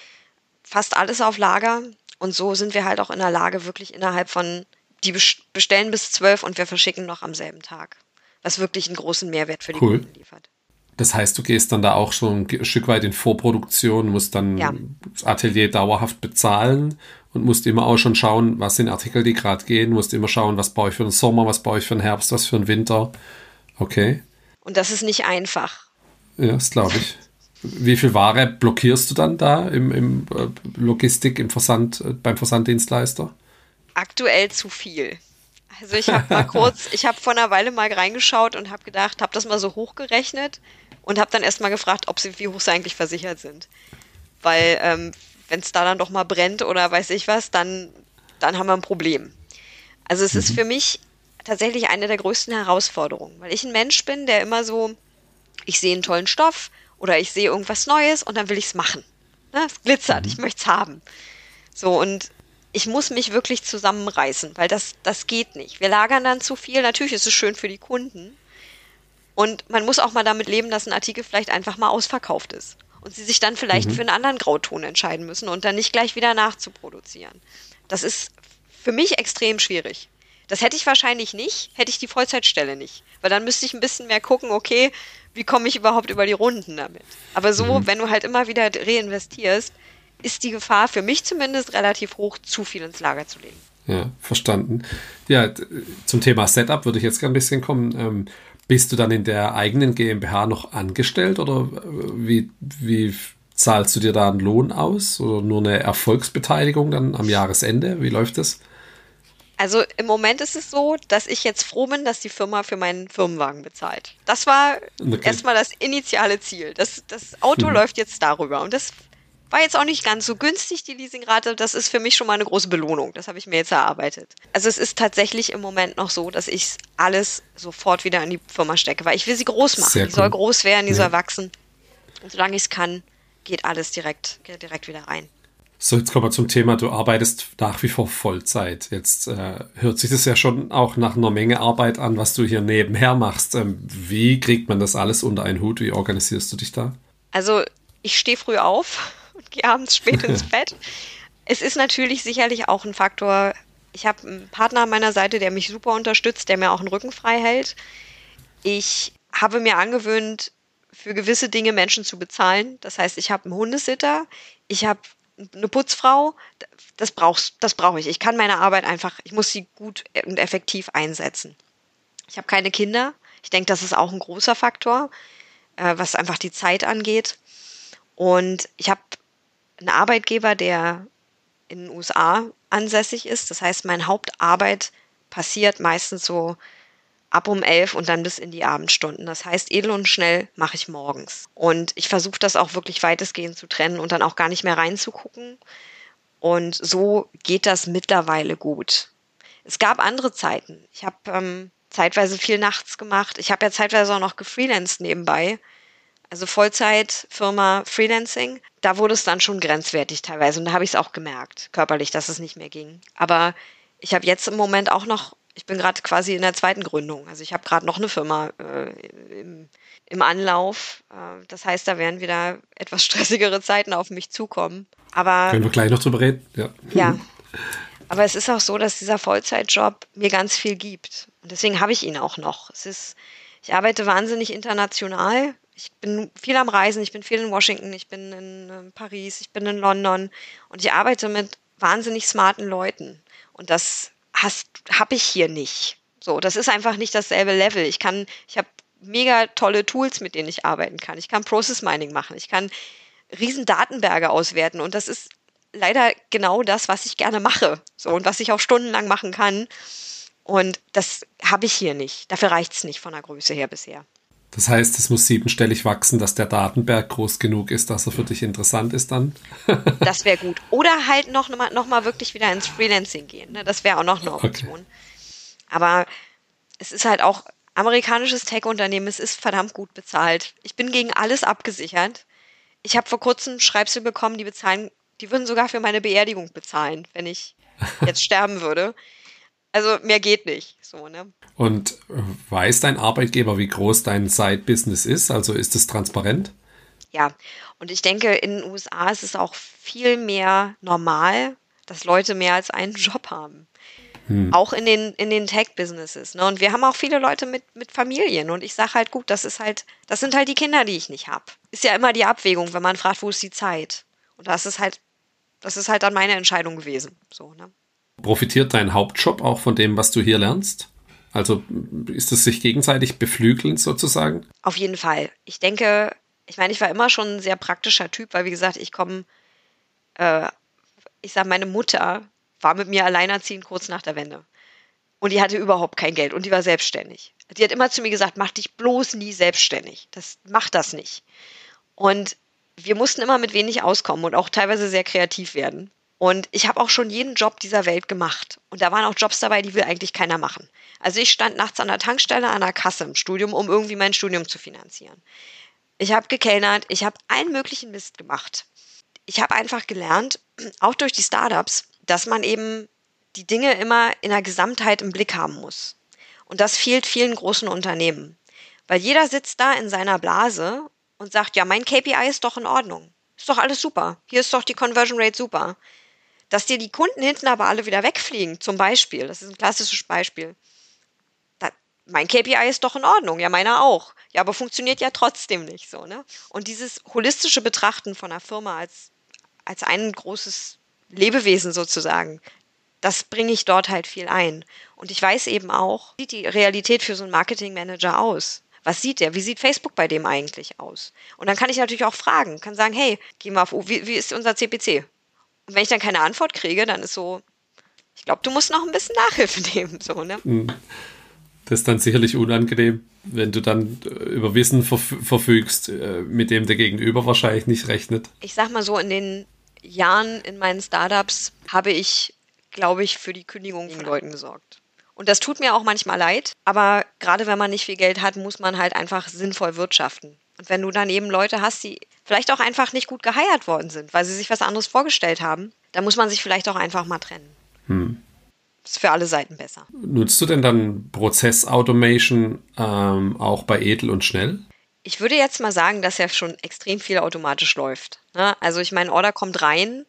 B: fast alles auf Lager. Und so sind wir halt auch in der Lage, wirklich innerhalb von, die bestellen bis zwölf und wir verschicken noch am selben Tag. Was wirklich einen großen Mehrwert für die cool. Kunden liefert.
A: Das heißt, du gehst dann da auch schon ein Stück weit in Vorproduktion, musst dann ja. das Atelier dauerhaft bezahlen und musst immer auch schon schauen, was sind Artikel, die gerade gehen, musst immer schauen, was baue ich für den Sommer, was baue ich für den Herbst, was für den Winter. Okay.
B: Und das ist nicht einfach.
A: Ja, das glaube ich. Wie viel Ware blockierst du dann da im, im äh, Logistik, im Versand, äh, beim Versanddienstleister?
B: Aktuell zu viel. Also ich habe mal kurz, ich habe vor einer Weile mal reingeschaut und habe gedacht, habe das mal so hochgerechnet und habe dann erst mal gefragt, ob sie, wie hoch sie eigentlich versichert sind. Weil ähm, wenn es da dann doch mal brennt oder weiß ich was, dann, dann haben wir ein Problem. Also es mhm. ist für mich tatsächlich eine der größten Herausforderungen, weil ich ein Mensch bin, der immer so, ich sehe einen tollen Stoff, oder ich sehe irgendwas Neues und dann will ich es machen. Ne? Es glitzert, ich mhm. möchte es haben. So, und ich muss mich wirklich zusammenreißen, weil das, das geht nicht. Wir lagern dann zu viel. Natürlich ist es schön für die Kunden. Und man muss auch mal damit leben, dass ein Artikel vielleicht einfach mal ausverkauft ist. Und sie sich dann vielleicht mhm. für einen anderen Grauton entscheiden müssen und dann nicht gleich wieder nachzuproduzieren. Das ist für mich extrem schwierig. Das hätte ich wahrscheinlich nicht, hätte ich die Vollzeitstelle nicht. Weil dann müsste ich ein bisschen mehr gucken, okay, wie komme ich überhaupt über die Runden damit? Aber so, mhm. wenn du halt immer wieder reinvestierst, ist die Gefahr für mich zumindest relativ hoch, zu viel ins Lager zu legen.
A: Ja, verstanden. Ja, zum Thema Setup würde ich jetzt gerne ein bisschen kommen. Ähm, bist du dann in der eigenen GmbH noch angestellt oder äh, wie, wie zahlst du dir da einen Lohn aus oder nur eine Erfolgsbeteiligung dann am Jahresende? Wie läuft das?
B: Also im Moment ist es so, dass ich jetzt froh bin, dass die Firma für meinen Firmenwagen bezahlt. Das war okay. erstmal das initiale Ziel. Das, das Auto hm. läuft jetzt darüber. Und das war jetzt auch nicht ganz so günstig, die Leasingrate. Das ist für mich schon mal eine große Belohnung. Das habe ich mir jetzt erarbeitet. Also es ist tatsächlich im Moment noch so, dass ich alles sofort wieder in die Firma stecke, weil ich will sie groß machen. Cool. Die soll groß werden, die ja. soll wachsen. Und solange ich es kann, geht alles direkt, geht direkt wieder rein.
A: So, jetzt kommen wir zum Thema, du arbeitest nach wie vor Vollzeit. Jetzt äh, hört sich das ja schon auch nach einer Menge Arbeit an, was du hier nebenher machst. Ähm, wie kriegt man das alles unter einen Hut? Wie organisierst du dich da?
B: Also, ich stehe früh auf gehe abends spät ins Bett. Es ist natürlich sicherlich auch ein Faktor. Ich habe einen Partner an meiner Seite, der mich super unterstützt, der mir auch einen Rücken frei hält. Ich habe mir angewöhnt, für gewisse Dinge Menschen zu bezahlen. Das heißt, ich habe einen Hundesitter, ich habe eine Putzfrau, das brauchst, das brauche ich. Ich kann meine Arbeit einfach, ich muss sie gut und effektiv einsetzen. Ich habe keine Kinder. Ich denke, das ist auch ein großer Faktor, äh, was einfach die Zeit angeht. Und ich habe einen Arbeitgeber, der in den USA ansässig ist. Das heißt, meine Hauptarbeit passiert meistens so ab um elf und dann bis in die Abendstunden. Das heißt, edel und schnell mache ich morgens. Und ich versuche das auch wirklich weitestgehend zu trennen und dann auch gar nicht mehr reinzugucken. Und so geht das mittlerweile gut. Es gab andere Zeiten. Ich habe ähm, zeitweise viel nachts gemacht. Ich habe ja zeitweise auch noch gefreelanced nebenbei. Also Vollzeit, Firma, Freelancing. Da wurde es dann schon grenzwertig teilweise. Und da habe ich es auch gemerkt, körperlich, dass es nicht mehr ging. Aber ich habe jetzt im Moment auch noch ich bin gerade quasi in der zweiten Gründung. Also ich habe gerade noch eine Firma äh, im, im, Anlauf. Äh, das heißt, da werden wieder etwas stressigere Zeiten auf mich zukommen. Aber
A: können wir gleich noch drüber reden? Ja.
B: Ja. Aber es ist auch so, dass dieser Vollzeitjob mir ganz viel gibt. Und deswegen habe ich ihn auch noch. Es ist, ich arbeite wahnsinnig international. Ich bin viel am Reisen. Ich bin viel in Washington. Ich bin in äh, Paris. Ich bin in London. Und ich arbeite mit wahnsinnig smarten Leuten. Und das habe ich hier nicht. So, das ist einfach nicht dasselbe Level. Ich kann, ich habe mega tolle Tools, mit denen ich arbeiten kann. Ich kann Process Mining machen. Ich kann riesen Datenberge auswerten und das ist leider genau das, was ich gerne mache. So und was ich auch stundenlang machen kann. Und das habe ich hier nicht. Dafür reicht es nicht von der Größe her bisher.
A: Das heißt, es muss siebenstellig wachsen, dass der Datenberg groß genug ist, dass er für dich interessant ist dann?
B: das wäre gut. Oder halt noch, noch mal wirklich wieder ins Freelancing gehen. Ne? Das wäre auch noch eine Option. Okay. Aber es ist halt auch amerikanisches Tech-Unternehmen, es ist verdammt gut bezahlt. Ich bin gegen alles abgesichert. Ich habe vor kurzem Schreibsel bekommen, die bezahlen, die würden sogar für meine Beerdigung bezahlen, wenn ich jetzt sterben würde. Also mehr geht nicht. So, ne?
A: Und weiß dein Arbeitgeber, wie groß dein Side-Business ist? Also ist es transparent?
B: Ja, und ich denke, in den USA ist es auch viel mehr normal, dass Leute mehr als einen Job haben. Hm. Auch in den, in den Tech-Businesses. Ne? Und wir haben auch viele Leute mit, mit Familien. Und ich sage halt, gut, das ist halt, das sind halt die Kinder, die ich nicht habe. Ist ja immer die Abwägung, wenn man fragt, wo ist die Zeit? Und das ist halt, das ist halt dann meine Entscheidung gewesen. So, ne?
A: Profitiert dein Hauptjob auch von dem, was du hier lernst? Also ist es sich gegenseitig beflügelnd sozusagen?
B: Auf jeden Fall. Ich denke, ich meine, ich war immer schon ein sehr praktischer Typ, weil wie gesagt, ich komme, äh, ich sage, meine Mutter war mit mir alleinerziehend kurz nach der Wende. Und die hatte überhaupt kein Geld und die war selbstständig. Die hat immer zu mir gesagt, mach dich bloß nie selbstständig. Das mach das nicht. Und wir mussten immer mit wenig auskommen und auch teilweise sehr kreativ werden. Und ich habe auch schon jeden Job dieser Welt gemacht. Und da waren auch Jobs dabei, die will eigentlich keiner machen. Also ich stand nachts an der Tankstelle, an der Kasse im Studium, um irgendwie mein Studium zu finanzieren. Ich habe gekellnert, ich habe allen möglichen Mist gemacht. Ich habe einfach gelernt, auch durch die Startups, dass man eben die Dinge immer in der Gesamtheit im Blick haben muss. Und das fehlt vielen großen Unternehmen. Weil jeder sitzt da in seiner Blase und sagt, ja, mein KPI ist doch in Ordnung. Ist doch alles super. Hier ist doch die Conversion Rate super dass dir die Kunden hinten aber alle wieder wegfliegen, zum Beispiel, das ist ein klassisches Beispiel. Da, mein KPI ist doch in Ordnung, ja, meiner auch. Ja, aber funktioniert ja trotzdem nicht so, ne? Und dieses holistische Betrachten von einer Firma als, als ein großes Lebewesen sozusagen, das bringe ich dort halt viel ein. Und ich weiß eben auch, wie sieht die Realität für so einen Marketingmanager aus? Was sieht der? Wie sieht Facebook bei dem eigentlich aus? Und dann kann ich natürlich auch fragen, kann sagen, hey, geh mal auf, wie, wie ist unser CPC? Und wenn ich dann keine Antwort kriege, dann ist so, ich glaube, du musst noch ein bisschen Nachhilfe nehmen, so, ne? Hm.
A: Das ist dann sicherlich unangenehm, wenn du dann äh, über Wissen verfügst, äh, mit dem der Gegenüber wahrscheinlich nicht rechnet.
B: Ich sag mal so, in den Jahren in meinen Startups habe ich, glaube ich, für die Kündigung von Leuten gesorgt. Und das tut mir auch manchmal leid, aber gerade wenn man nicht viel Geld hat, muss man halt einfach sinnvoll wirtschaften. Und wenn du dann eben Leute hast, die vielleicht auch einfach nicht gut geheiert worden sind, weil sie sich was anderes vorgestellt haben, dann muss man sich vielleicht auch einfach mal trennen. Hm. Ist für alle Seiten besser.
A: Nutzt du denn dann Prozess-Automation ähm, auch bei Edel und Schnell?
B: Ich würde jetzt mal sagen, dass ja schon extrem viel automatisch läuft. Ne? Also ich meine, Order kommt rein,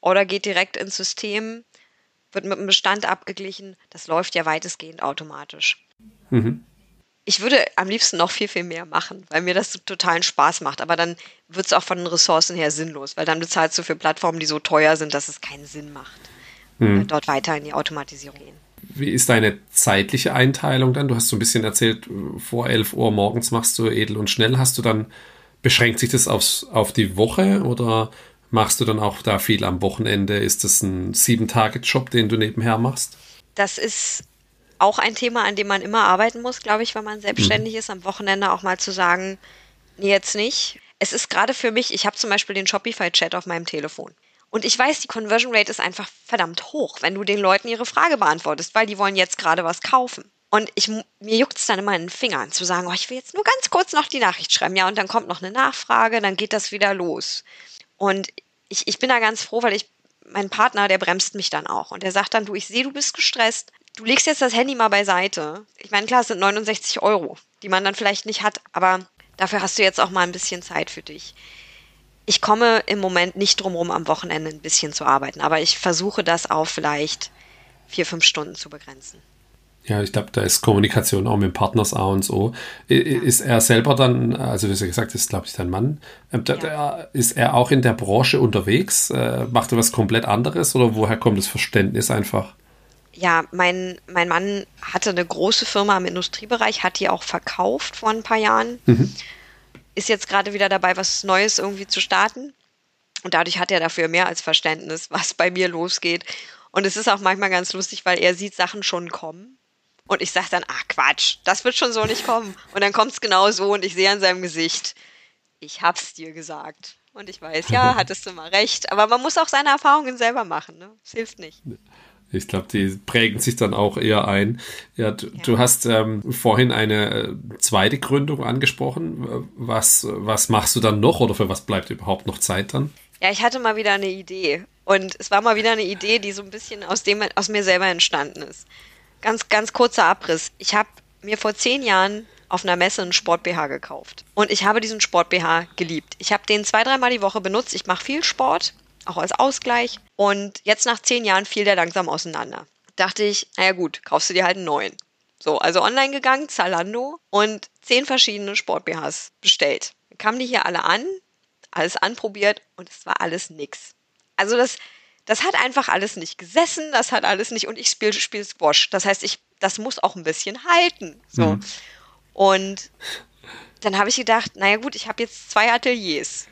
B: Order geht direkt ins System, wird mit dem Bestand abgeglichen. Das läuft ja weitestgehend automatisch. Mhm. Ich würde am liebsten noch viel, viel mehr machen, weil mir das totalen Spaß macht. Aber dann wird es auch von den Ressourcen her sinnlos, weil dann bezahlst du für Plattformen, die so teuer sind, dass es keinen Sinn macht, mhm. dort weiter in die Automatisierung gehen.
A: Wie ist deine zeitliche Einteilung dann? Du hast so ein bisschen erzählt, vor 11 Uhr morgens machst du edel und schnell. Hast du dann, beschränkt sich das aufs, auf die Woche oder machst du dann auch da viel am Wochenende? Ist das ein Sieben-Tage-Job, den du nebenher machst?
B: Das ist auch ein Thema, an dem man immer arbeiten muss, glaube ich, wenn man selbstständig mhm. ist, am Wochenende auch mal zu sagen, nee, jetzt nicht. Es ist gerade für mich, ich habe zum Beispiel den Shopify-Chat auf meinem Telefon. Und ich weiß, die Conversion Rate ist einfach verdammt hoch, wenn du den Leuten ihre Frage beantwortest, weil die wollen jetzt gerade was kaufen. Und ich, mir juckt es dann immer in den Fingern zu sagen, oh, ich will jetzt nur ganz kurz noch die Nachricht schreiben. Ja, und dann kommt noch eine Nachfrage, dann geht das wieder los. Und ich, ich bin da ganz froh, weil ich, mein Partner, der bremst mich dann auch. Und der sagt dann, du, ich sehe, du bist gestresst. Du legst jetzt das Handy mal beiseite. Ich meine, klar, es sind 69 Euro, die man dann vielleicht nicht hat, aber dafür hast du jetzt auch mal ein bisschen Zeit für dich ich komme im Moment nicht drum rum, am Wochenende ein bisschen zu arbeiten, aber ich versuche das auf vielleicht vier, fünf Stunden zu begrenzen.
A: Ja, ich glaube, da ist Kommunikation auch mit Partners A und so. Ja. Ist er selber dann, also ja gesagt, ist, glaube ich, dein Mann, ähm, da, ja. ist er auch in der Branche unterwegs? Äh, macht er was komplett anderes oder woher kommt das Verständnis einfach?
B: Ja, mein, mein Mann hatte eine große Firma im Industriebereich, hat die auch verkauft vor ein paar Jahren. Mhm ist jetzt gerade wieder dabei, was Neues irgendwie zu starten. Und dadurch hat er dafür mehr als Verständnis, was bei mir losgeht. Und es ist auch manchmal ganz lustig, weil er sieht Sachen schon kommen. Und ich sage dann, ach Quatsch, das wird schon so nicht kommen. Und dann kommt es genau so und ich sehe an seinem Gesicht, ich hab's dir gesagt. Und ich weiß, ja, hattest du mal recht. Aber man muss auch seine Erfahrungen selber machen. Ne? Das hilft nicht.
A: Ich glaube, die prägen sich dann auch eher ein. Ja, du, ja. du hast ähm, vorhin eine äh, zweite Gründung angesprochen. Was, was machst du dann noch oder für was bleibt überhaupt noch Zeit dann?
B: Ja, ich hatte mal wieder eine Idee. Und es war mal wieder eine Idee, die so ein bisschen aus, dem, aus mir selber entstanden ist. Ganz, ganz kurzer Abriss. Ich habe mir vor zehn Jahren auf einer Messe einen Sport-BH gekauft. Und ich habe diesen Sport-BH geliebt. Ich habe den zwei, dreimal die Woche benutzt. Ich mache viel Sport auch als Ausgleich. Und jetzt nach zehn Jahren fiel der langsam auseinander. Dachte ich, naja gut, kaufst du dir halt einen neuen. So, also online gegangen, Zalando und zehn verschiedene Sport-BHs bestellt. Dann kamen die hier alle an, alles anprobiert und es war alles nix. Also das, das hat einfach alles nicht gesessen, das hat alles nicht, und ich spiele spiel Squash. Das heißt, ich, das muss auch ein bisschen halten. So. Mhm. Und dann habe ich gedacht, naja gut, ich habe jetzt zwei Ateliers.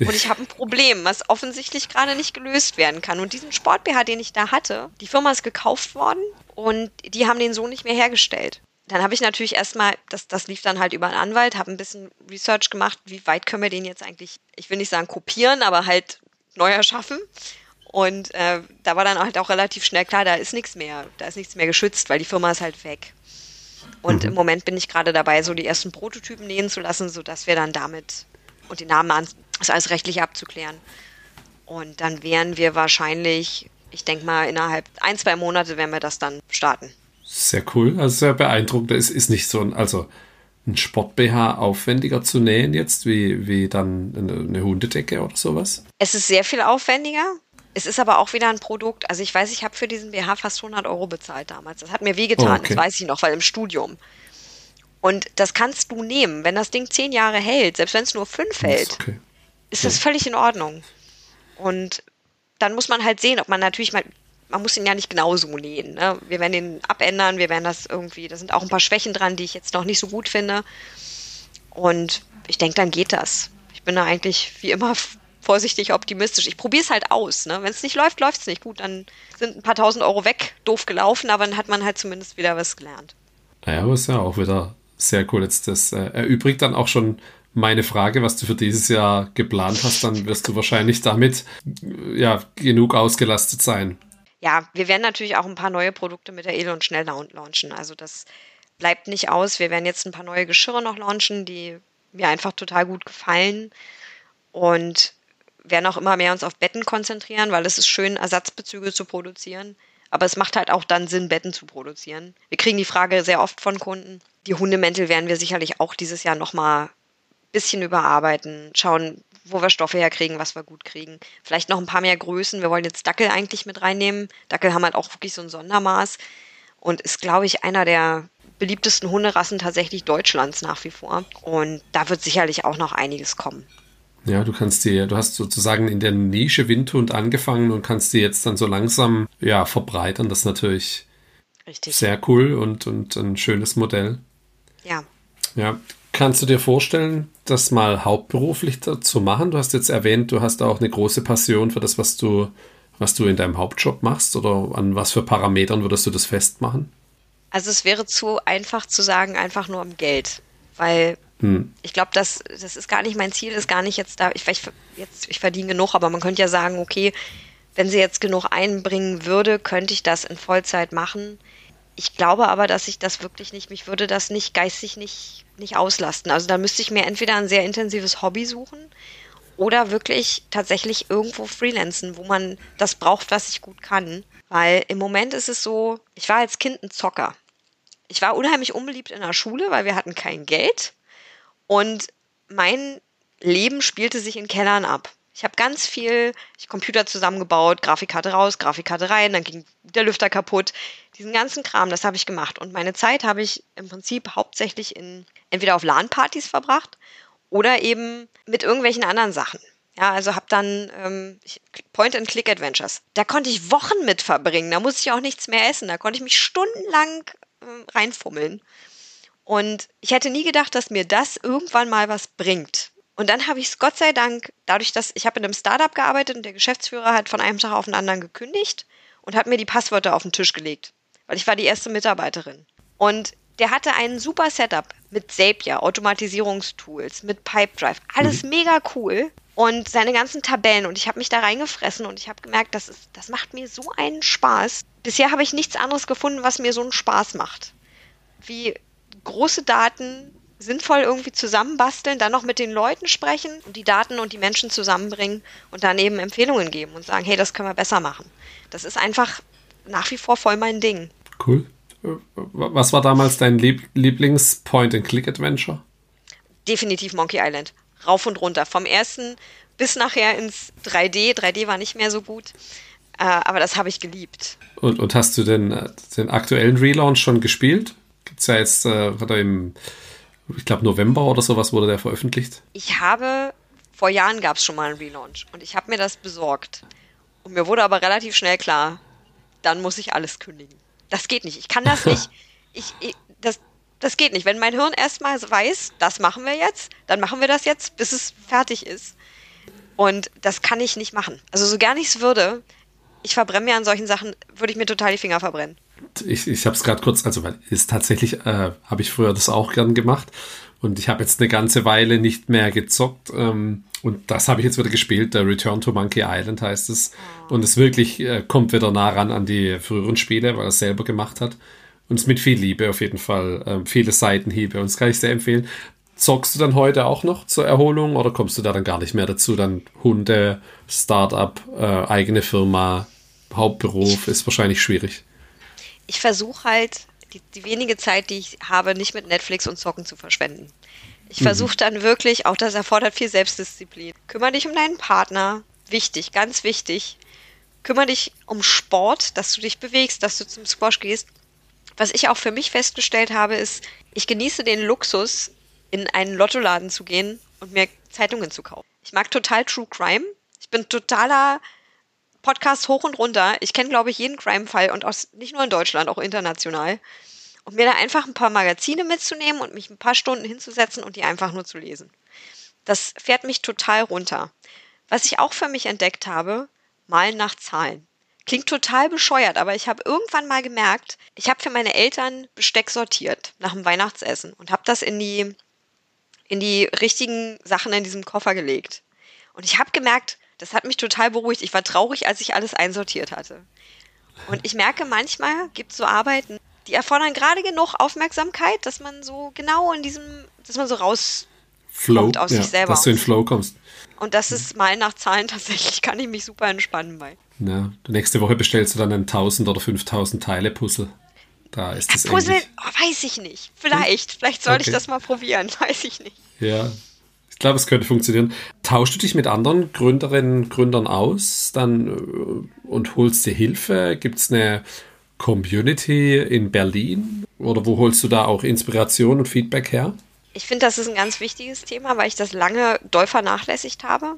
B: Und ich habe ein Problem, was offensichtlich gerade nicht gelöst werden kann. Und diesen Sport-BH, den ich da hatte, die Firma ist gekauft worden und die haben den so nicht mehr hergestellt. Dann habe ich natürlich erstmal, das, das lief dann halt über einen Anwalt, habe ein bisschen Research gemacht, wie weit können wir den jetzt eigentlich, ich will nicht sagen kopieren, aber halt neu erschaffen. Und äh, da war dann halt auch relativ schnell klar, da ist nichts mehr, da ist nichts mehr geschützt, weil die Firma ist halt weg. Und mhm. im Moment bin ich gerade dabei, so die ersten Prototypen nähen zu lassen, sodass wir dann damit und die Namen an, das alles rechtlich abzuklären. Und dann wären wir wahrscheinlich, ich denke mal, innerhalb ein, zwei Monate werden wir das dann starten.
A: Sehr cool, also sehr beeindruckend. Es ist nicht so ein, also ein Sport-BH aufwendiger zu nähen jetzt, wie, wie dann eine Hundedecke oder sowas?
B: Es ist sehr viel aufwendiger. Es ist aber auch wieder ein Produkt. Also ich weiß, ich habe für diesen BH fast 100 Euro bezahlt damals. Das hat mir wehgetan, oh, okay. das weiß ich noch, weil im Studium. Und das kannst du nehmen, wenn das Ding zehn Jahre hält, selbst wenn es nur fünf hält. Okay ist das völlig in Ordnung. Und dann muss man halt sehen, ob man natürlich mal, man muss ihn ja nicht genauso nähen. Ne? Wir werden ihn abändern, wir werden das irgendwie, da sind auch ein paar Schwächen dran, die ich jetzt noch nicht so gut finde. Und ich denke, dann geht das. Ich bin da eigentlich wie immer vorsichtig optimistisch. Ich probiere es halt aus. Ne? Wenn es nicht läuft, läuft es nicht. Gut, dann sind ein paar tausend Euro weg, doof gelaufen, aber dann hat man halt zumindest wieder was gelernt.
A: Naja, aber ist ja auch wieder sehr cool. Jetzt das äh, erübrigt dann auch schon meine Frage, was du für dieses Jahr geplant hast, dann wirst du wahrscheinlich damit ja genug ausgelastet sein.
B: Ja, wir werden natürlich auch ein paar neue Produkte mit der und Schnell launchen. Also das bleibt nicht aus. Wir werden jetzt ein paar neue Geschirre noch launchen, die mir einfach total gut gefallen und werden auch immer mehr uns auf Betten konzentrieren, weil es ist schön, Ersatzbezüge zu produzieren. Aber es macht halt auch dann Sinn, Betten zu produzieren. Wir kriegen die Frage sehr oft von Kunden. Die Hundemäntel werden wir sicherlich auch dieses Jahr nochmal ein bisschen überarbeiten, schauen, wo wir Stoffe herkriegen, was wir gut kriegen. Vielleicht noch ein paar mehr Größen. Wir wollen jetzt Dackel eigentlich mit reinnehmen. Dackel haben halt auch wirklich so ein Sondermaß und ist, glaube ich, einer der beliebtesten Hunderassen tatsächlich Deutschlands nach wie vor. Und da wird sicherlich auch noch einiges kommen.
A: Ja, du kannst dir, du hast sozusagen in der Nische Windhund angefangen und kannst die jetzt dann so langsam ja verbreitern. Das ist natürlich Richtig. sehr cool und, und ein schönes Modell.
B: Ja.
A: Ja. Kannst du dir vorstellen, das mal hauptberuflich zu machen? Du hast jetzt erwähnt, du hast auch eine große Passion für das, was du, was du in deinem Hauptjob machst oder an was für Parametern würdest du das festmachen?
B: Also es wäre zu einfach zu sagen, einfach nur um Geld. Weil hm. ich glaube, das, das ist gar nicht mein Ziel, ist gar nicht jetzt da, ich, ich, jetzt, ich verdiene genug, aber man könnte ja sagen, okay, wenn sie jetzt genug einbringen würde, könnte ich das in Vollzeit machen. Ich glaube aber, dass ich das wirklich nicht, mich würde das nicht geistig nicht, nicht auslasten. Also da müsste ich mir entweder ein sehr intensives Hobby suchen oder wirklich tatsächlich irgendwo freelancen, wo man das braucht, was ich gut kann. Weil im Moment ist es so, ich war als Kind ein Zocker. Ich war unheimlich unbeliebt in der Schule, weil wir hatten kein Geld. Und mein Leben spielte sich in Kellern ab. Ich habe ganz viel ich Computer zusammengebaut, Grafikkarte raus, Grafikkarte rein, dann ging der Lüfter kaputt. Diesen ganzen Kram, das habe ich gemacht. Und meine Zeit habe ich im Prinzip hauptsächlich in entweder auf LAN-Partys verbracht oder eben mit irgendwelchen anderen Sachen. Ja, also habe dann ähm, Point-and-Click-Adventures. Da konnte ich Wochen mit verbringen. Da musste ich auch nichts mehr essen. Da konnte ich mich stundenlang äh, reinfummeln. Und ich hätte nie gedacht, dass mir das irgendwann mal was bringt. Und dann habe ich es Gott sei Dank, dadurch, dass ich habe in einem Startup gearbeitet und der Geschäftsführer hat von einem Tag auf den anderen gekündigt und hat mir die Passwörter auf den Tisch gelegt, weil ich war die erste Mitarbeiterin. Und der hatte ein super Setup mit Zapier, Automatisierungstools, mit Pipedrive, alles mhm. mega cool und seine ganzen Tabellen und ich habe mich da reingefressen und ich habe gemerkt, das ist, das macht mir so einen Spaß. Bisher habe ich nichts anderes gefunden, was mir so einen Spaß macht. Wie große Daten sinnvoll irgendwie zusammenbasteln, dann noch mit den Leuten sprechen und die Daten und die Menschen zusammenbringen und dann eben Empfehlungen geben und sagen, hey, das können wir besser machen. Das ist einfach nach wie vor voll mein Ding.
A: Cool. Was war damals dein Lieblings-Point-and-Click-Adventure?
B: Definitiv Monkey Island. Rauf und runter. Vom ersten bis nachher ins 3D. 3D war nicht mehr so gut. Äh, aber das habe ich geliebt.
A: Und, und hast du den, äh, den aktuellen Relaunch schon gespielt? Gibt es ja jetzt, äh, hat er im, ich glaube, November oder sowas wurde der veröffentlicht.
B: Ich habe, vor Jahren gab es schon mal einen Relaunch und ich habe mir das besorgt. Und mir wurde aber relativ schnell klar, dann muss ich alles kündigen. Das geht nicht. Ich kann das nicht. Ich, ich, das, das geht nicht. Wenn mein Hirn erstmal weiß, das machen wir jetzt, dann machen wir das jetzt, bis es fertig ist. Und das kann ich nicht machen. Also so gern ich es würde, ich verbrenne mir an solchen Sachen, würde ich mir total die Finger verbrennen
A: ich, ich habe es gerade kurz, also weil ist tatsächlich, äh, habe ich früher das auch gern gemacht und ich habe jetzt eine ganze Weile nicht mehr gezockt ähm, und das habe ich jetzt wieder gespielt. Der Return to Monkey Island heißt es und es wirklich äh, kommt wieder nah ran an die früheren Spiele, weil er es selber gemacht hat und es mit viel Liebe auf jeden Fall, äh, viele Seitenhiebe und das kann ich sehr empfehlen. Zockst du dann heute auch noch zur Erholung oder kommst du da dann gar nicht mehr dazu? Dann Hunde, Startup, äh, eigene Firma, Hauptberuf ist wahrscheinlich schwierig
B: ich versuche halt, die, die, wenige Zeit, die ich habe, nicht mit Netflix und Zocken zu verschwenden. Ich mhm. versuche dann wirklich, auch das erfordert viel Selbstdisziplin. Kümmere dich um deinen Partner. Wichtig, ganz wichtig. Kümmere dich um Sport, dass du dich bewegst, dass du zum Squash gehst. Was ich auch für mich festgestellt habe, ist, ich genieße den Luxus, in einen Lottoladen zu gehen und mir Zeitungen zu kaufen. Ich mag total True Crime. Ich bin totaler Podcast hoch und runter. Ich kenne, glaube ich, jeden Crime-Fall und aus, nicht nur in Deutschland, auch international. Und mir da einfach ein paar Magazine mitzunehmen und mich ein paar Stunden hinzusetzen und die einfach nur zu lesen. Das fährt mich total runter. Was ich auch für mich entdeckt habe, malen nach Zahlen. Klingt total bescheuert, aber ich habe irgendwann mal gemerkt, ich habe für meine Eltern Besteck sortiert nach dem Weihnachtsessen und habe das in die in die richtigen Sachen in diesem Koffer gelegt. Und ich habe gemerkt, das hat mich total beruhigt. Ich war traurig, als ich alles einsortiert hatte. Und ich merke, manchmal gibt es so Arbeiten, die erfordern gerade genug Aufmerksamkeit, dass man so genau in diesem, dass man so raus
A: Flow,
B: aus
A: ja,
B: sich selber.
A: Dass du in. Flow kommst.
B: Und das ist mal nach Zahlen tatsächlich, kann ich mich super entspannen bei.
A: Ja, nächste Woche bestellst du dann ein 1000 oder 5000 Teile Puzzle. Da ist es
B: Puzzle, oh, weiß ich nicht. Vielleicht, vielleicht sollte
A: Okay.
B: ich das mal probieren, weiß ich nicht.
A: Ja, glaube, es könnte funktionieren. Tauschst du dich mit anderen Gründerinnen, Gründern aus dann äh, und holst dir Hilfe? Gibt es eine Community in Berlin? Oder wo holst du da auch Inspiration und Feedback her?
B: Ich finde, das ist ein ganz wichtiges Thema, weil ich das lange doll vernachlässigt habe.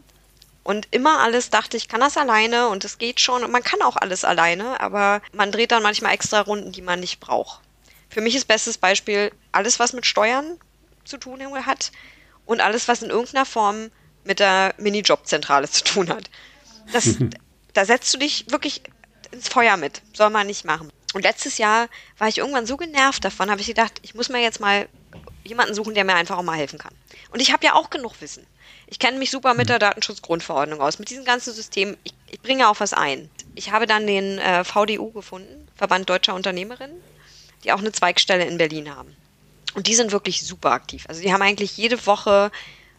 B: Und immer alles dachte, ich kann das alleine und es geht schon und man kann auch alles alleine, aber man dreht dann manchmal extra Runden, die man nicht braucht. Für mich ist bestes Beispiel alles, was mit Steuern zu tun hat und alles, was in irgendeiner Form mit der Minijobzentrale zu tun hat. Das, da setzt du dich wirklich ins Feuer mit. Soll man nicht machen. Und letztes Jahr war ich irgendwann so genervt davon, habe ich gedacht, ich muss mir jetzt mal jemanden suchen, der mir einfach auch mal helfen kann. Und ich habe ja auch genug Wissen. Ich kenne mich super mit der Datenschutzgrundverordnung aus, mit diesem ganzen System. Ich, ich bringe auch was ein. Ich habe dann den äh, VDU gefunden, Verband Deutscher Unternehmerinnen, die auch eine Zweigstelle in Berlin haben. Und die sind wirklich super aktiv. Also die haben eigentlich jede Woche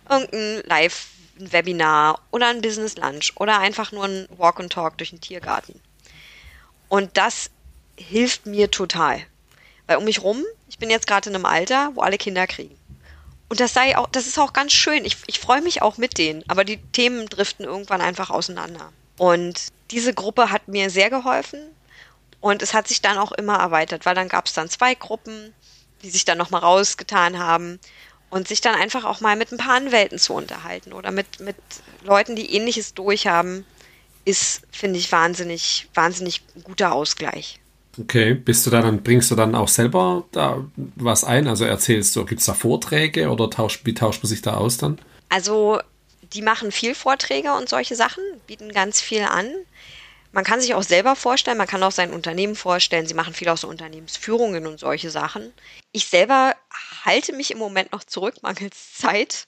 B: irgendein Live, ein Webinar oder ein Business Lunch oder einfach nur ein Walk and Talk durch den Tiergarten. Und das hilft mir total. Weil um mich rum, ich bin jetzt gerade in einem Alter, wo alle Kinder kriegen. Und das sei auch, das ist auch ganz schön. Ich, ich freue mich auch mit denen, aber die Themen driften irgendwann einfach auseinander. Und diese Gruppe hat mir sehr geholfen und es hat sich dann auch immer erweitert, weil dann gab es dann zwei Gruppen, die sich dann nochmal rausgetan haben und sich dann einfach auch mal mit ein paar Anwälten zu unterhalten oder mit, mit Leuten, die ähnliches durchhaben, ist, finde ich, wahnsinnig, wahnsinnig guter Ausgleich.
A: Okay, bist du da dann, bringst du dann auch selber da was ein? Also erzählst du, gibt es da Vorträge oder tauscht, wie tauscht man sich da aus dann?
B: Also, die machen viel Vorträge und solche Sachen, bieten ganz viel an. Man kann sich auch selber vorstellen, man kann auch sein Unternehmen vorstellen. Sie machen viel auch so Unternehmensführungen und solche Sachen. Ich selber halte mich im Moment noch zurück, mangels Zeit.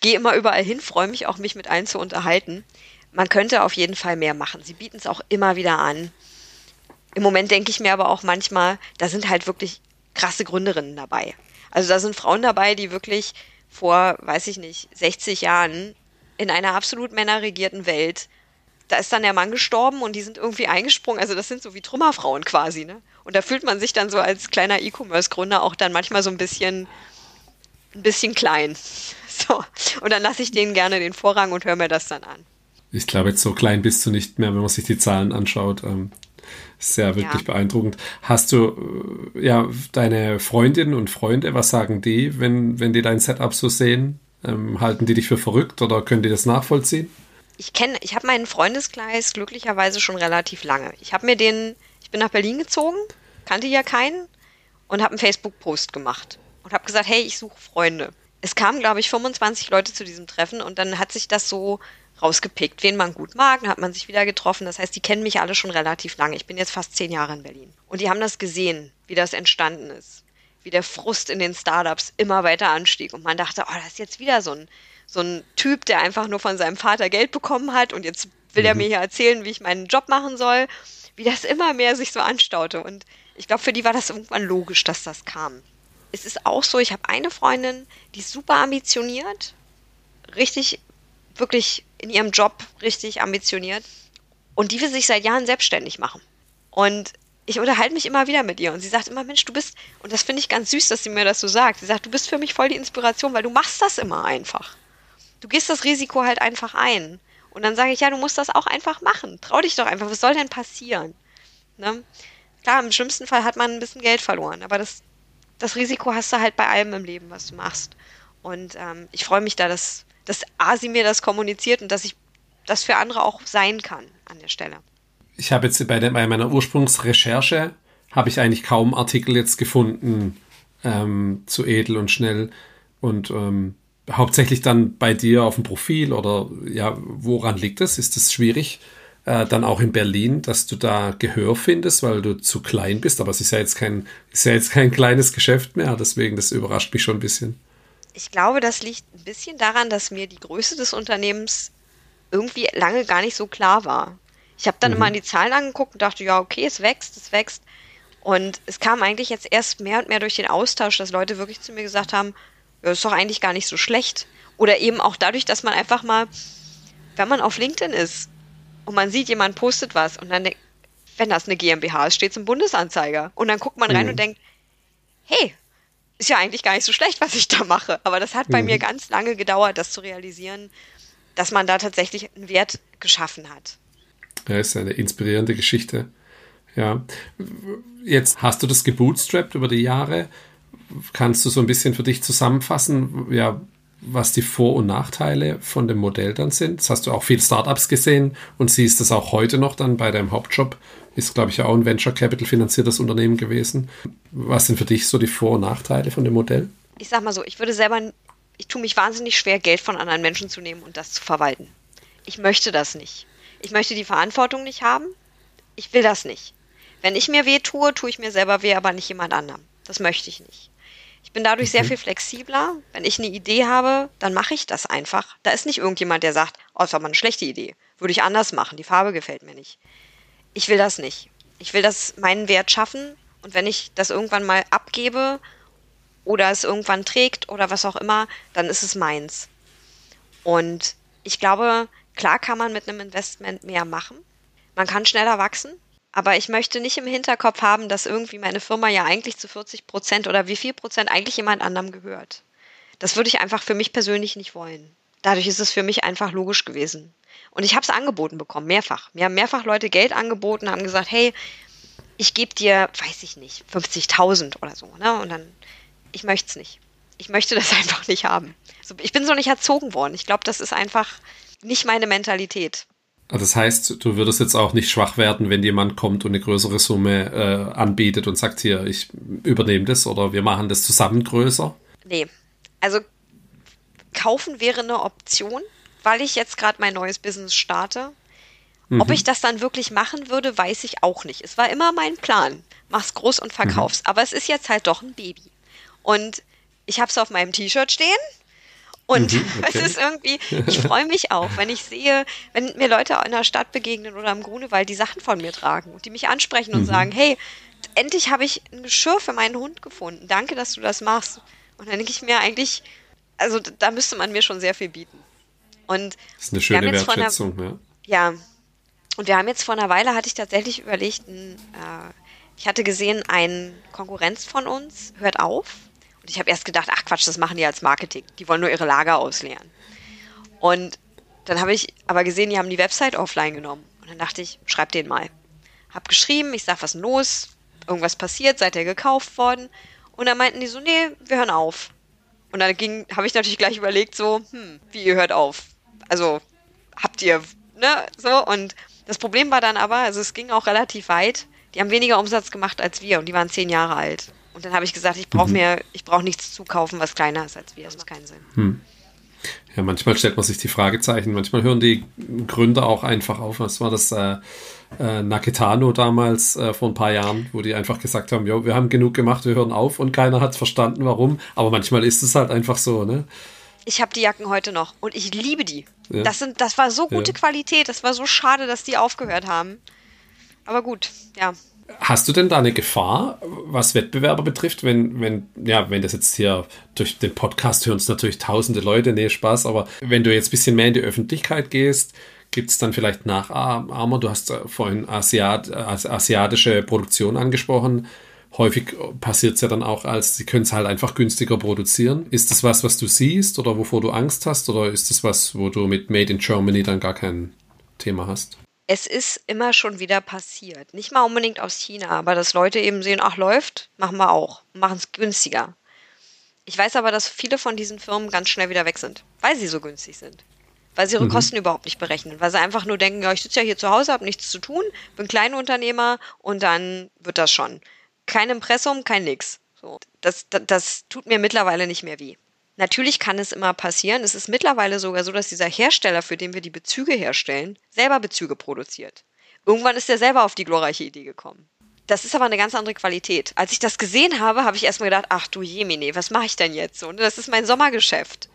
B: Gehe immer überall hin, freue mich auch, mich mit allen zu unterhalten. Man könnte auf jeden Fall mehr machen. Sie bieten es auch immer wieder an. Im Moment denke ich mir aber auch manchmal, da sind halt wirklich krasse Gründerinnen dabei. Also da sind Frauen dabei, die wirklich vor, weiß ich nicht, 60 Jahren in einer absolut männerregierten Welt, da ist dann der Mann gestorben und die sind irgendwie eingesprungen. Also das sind so wie Trümmerfrauen quasi, ne? Und da fühlt man sich dann so als kleiner E-Commerce-Gründer auch dann manchmal so ein bisschen, ein bisschen klein. So. Und dann lasse ich denen gerne den Vorrang und höre mir das dann an.
A: Ich glaube, jetzt so klein bist du nicht mehr, wenn man sich die Zahlen anschaut. Ähm, ja wirklich
B: Ja.
A: beeindruckend. Hast du äh, ja deine Freundinnen und Freunde, was sagen die, wenn, wenn die dein Setup so sehen? Ähm, halten die dich für verrückt oder können die das nachvollziehen?
B: Ich kenne, ich habe meinen Freundeskreis glücklicherweise schon relativ lange. Ich habe mir den, ich bin nach Berlin gezogen, kannte ja keinen und habe einen Facebook-Post gemacht und habe gesagt, hey, ich suche Freunde. Es kamen, glaube ich, 25 Leute zu diesem Treffen und dann hat sich das so rausgepickt, wen man gut mag, dann hat man sich wieder getroffen. Das heißt, die kennen mich alle schon relativ lange. Ich bin jetzt fast zehn Jahre in Berlin. Und die haben das gesehen, wie das entstanden ist. Wie der Frust in den Startups immer weiter anstieg. Und man dachte, oh, das ist jetzt wieder so ein, so ein Typ, der einfach nur von seinem Vater Geld bekommen hat und jetzt will er mir hier erzählen, wie ich meinen Job machen soll. Wie das immer mehr sich so anstaute. Und ich glaube, für die war das irgendwann logisch, dass das kam. Es ist auch so, ich habe eine Freundin, die ist super ambitioniert, richtig, wirklich in ihrem Job richtig ambitioniert und die will sich seit Jahren selbstständig machen. Und ich unterhalte mich immer wieder mit ihr und sie sagt immer, Mensch, du bist, und das finde ich ganz süß, dass sie mir das so sagt. Sie sagt, du bist für mich voll die Inspiration, weil du machst das immer einfach. Du gehst das Risiko halt einfach ein. Und dann sage ich, ja, du musst das auch einfach machen. Trau dich doch einfach. Was soll denn passieren? Ne? Klar, im schlimmsten Fall hat man ein bisschen Geld verloren, aber das, das Risiko hast du halt bei allem im Leben, was du machst. Und ähm, ich freue mich da, dass, dass A, sie mir das kommuniziert und dass ich das für andere auch sein kann an der Stelle.
A: Ich habe jetzt bei, der, bei meiner Ursprungsrecherche habe ich eigentlich kaum Artikel jetzt gefunden ähm, zu edel und schnell und ähm, hauptsächlich dann bei dir auf dem Profil oder ja, woran liegt es? Ist es schwierig, äh, dann auch in Berlin, dass du da Gehör findest, weil du zu klein bist? Aber es ist ja jetzt kein, ist ja jetzt kein kleines Geschäft mehr, deswegen das überrascht mich schon ein bisschen.
B: Ich glaube, das liegt ein bisschen daran, dass mir die Größe des Unternehmens irgendwie lange gar nicht so klar war. Ich habe dann
A: Mhm.
B: immer an die Zahlen angeguckt und dachte, ja, okay, es wächst, es wächst. Und es kam eigentlich jetzt erst mehr und mehr durch den Austausch, dass Leute wirklich zu mir gesagt haben, das ist doch eigentlich gar nicht so schlecht. Oder eben auch dadurch, dass man einfach mal, wenn man auf LinkedIn ist und man sieht, jemand postet was und dann, wenn das eine GmbH ist, steht es im Bundesanzeiger. Und dann guckt man rein mhm. und denkt, hey, ist ja eigentlich gar nicht so schlecht, was ich da mache. Aber das hat bei mhm. mir ganz lange gedauert, das zu realisieren, dass man da tatsächlich einen Wert geschaffen hat.
A: Ja, ist eine inspirierende Geschichte. Ja. Jetzt hast du das gebootstrapped über die Jahre. Kannst du so ein bisschen für dich zusammenfassen, ja, was die Vor- und Nachteile von dem Modell dann sind? Das hast du auch viel Startups gesehen und siehst das auch heute noch dann bei deinem Hauptjob. Ist, glaube ich, auch ein Venture Capital finanziertes Unternehmen gewesen. Was sind für dich so die Vor- und Nachteile von dem Modell?
B: Ich sag mal so, ich würde selber, ich tue mich wahnsinnig schwer, Geld von anderen Menschen zu nehmen und das zu verwalten. Ich möchte das nicht. Ich möchte die Verantwortung nicht haben. Ich will das nicht. Wenn ich mir weh tue, tue ich mir selber weh, aber nicht jemand anderem. Das möchte ich nicht. Ich bin dadurch sehr viel flexibler. Wenn ich eine Idee habe, dann mache ich das einfach. Da ist nicht irgendjemand, der sagt, oh, das war mal eine schlechte Idee. Würde ich anders machen. Die Farbe gefällt mir nicht. Ich will das nicht. Ich will das meinen Wert schaffen. Und wenn ich das irgendwann mal abgebe oder es irgendwann trägt oder was auch immer, dann ist es meins. Und ich glaube, klar kann man mit einem Investment mehr machen. Man kann schneller wachsen. Aber ich möchte nicht im Hinterkopf haben, dass irgendwie meine Firma ja eigentlich zu 40 Prozent oder wie viel Prozent eigentlich jemand anderem gehört. Das würde ich einfach für mich persönlich nicht wollen. Dadurch ist es für mich einfach logisch gewesen. Und ich habe es angeboten bekommen, mehrfach. Mir haben mehrfach Leute Geld angeboten, haben gesagt, hey, ich gebe dir, weiß ich nicht, 50.000 oder so. Ne? Und dann, ich möchte es nicht. Ich möchte das einfach nicht haben. Ich bin so nicht erzogen worden. Ich glaube, das ist einfach nicht meine Mentalität.
A: Also das heißt, du würdest jetzt auch nicht schwach werden, wenn jemand kommt und eine größere Summe äh, anbietet und sagt, hier, ich übernehme das oder wir machen das zusammen größer?
B: Nee. Also kaufen wäre eine Option, weil ich jetzt gerade mein neues Business starte. Mhm. Ob ich das dann wirklich machen würde, weiß ich auch nicht. Es war immer mein Plan. Mach's groß und verkauf's. Mhm. Aber es ist jetzt halt doch ein Baby. Und ich habe es auf meinem T-Shirt stehen und mhm, okay. es ist irgendwie, ich freue mich auch, wenn ich sehe, wenn mir Leute in der Stadt begegnen oder im Grunewald die Sachen von mir tragen und die mich ansprechen und mhm. sagen, hey, endlich habe ich ein Geschirr für meinen Hund gefunden. Danke, dass du das machst. Und dann denke ich mir eigentlich, also da müsste man mir schon sehr viel bieten. Und
A: das ist eine schöne Wertschätzung,
B: einer, ja. Ja. Und wir haben jetzt vor einer Weile, hatte ich tatsächlich überlegt, ein, äh, ich hatte gesehen, ein Konkurrenz von uns hört auf und ich habe erst gedacht, ach Quatsch, das machen die als Marketing. Die wollen nur ihre Lager ausleeren. Und dann habe ich aber gesehen, die haben die Website offline genommen. Und dann dachte ich, schreib den mal. Hab geschrieben, ich sag, was denn los? Irgendwas passiert, seid ihr gekauft worden? Und dann meinten die so, nee, wir hören auf. Und dann ging, habe ich natürlich gleich überlegt, so, hm, wie ihr hört auf? Also, habt ihr, ne, so. Und das Problem war dann aber, also es ging auch relativ weit, die haben weniger Umsatz gemacht als wir und die waren zehn Jahre alt. Und dann habe ich gesagt, ich brauche mhm. mir, ich brauche nichts zukaufen, was kleiner ist als wir. Das macht keinen Sinn. Hm.
A: Ja, manchmal stellt man sich die Fragezeichen, manchmal hören die Gründer auch einfach auf. Was war das äh, äh, Naketano damals äh, vor ein paar Jahren, wo die einfach gesagt haben, jo, wir haben genug gemacht, wir hören auf und keiner hat verstanden, warum. Aber manchmal ist es halt einfach so, ne?
B: Ich habe die Jacken heute noch und ich liebe die. Ja. Das, sind, das war so gute ja. Qualität, das war so schade, dass die aufgehört haben. Aber gut, ja.
A: Hast du denn da eine Gefahr, was Wettbewerber betrifft, wenn, wenn, ja, wenn das jetzt hier durch den Podcast hören es natürlich tausende Leute, nee, Spaß, aber wenn du jetzt ein bisschen mehr in die Öffentlichkeit gehst, gibt es dann vielleicht Nachahmer? Du hast äh, vorhin Asiat, asiatische Produktion angesprochen. Häufig passiert es ja dann auch als, sie können es halt einfach günstiger produzieren. Ist das was, was du siehst oder wovor du Angst hast? Oder ist das was, wo du mit Made in Germany dann gar kein Thema hast?
B: Es ist immer schon wieder passiert. Nicht mal unbedingt aus China, aber dass Leute eben sehen, ach läuft, machen wir auch, machen es günstiger. Ich weiß aber, dass viele von diesen Firmen ganz schnell wieder weg sind, weil sie so günstig sind. Weil sie ihre mhm. Kosten überhaupt nicht berechnen. Weil sie einfach nur denken, ja, ich sitze ja hier zu Hause, habe nichts zu tun, bin Kleinunternehmer und dann wird das schon. Kein Impressum, kein nix. So, das, das, das tut mir mittlerweile nicht mehr weh. Natürlich kann es immer passieren. Es ist mittlerweile sogar so, dass dieser Hersteller, für den wir die Bezüge herstellen, selber Bezüge produziert. Irgendwann ist er selber auf die glorreiche Idee gekommen. Das ist aber eine ganz andere Qualität. Als ich das gesehen habe, habe ich erstmal gedacht, ach du Jemine, was mache ich denn jetzt? Und das ist mein Sommergeschäft.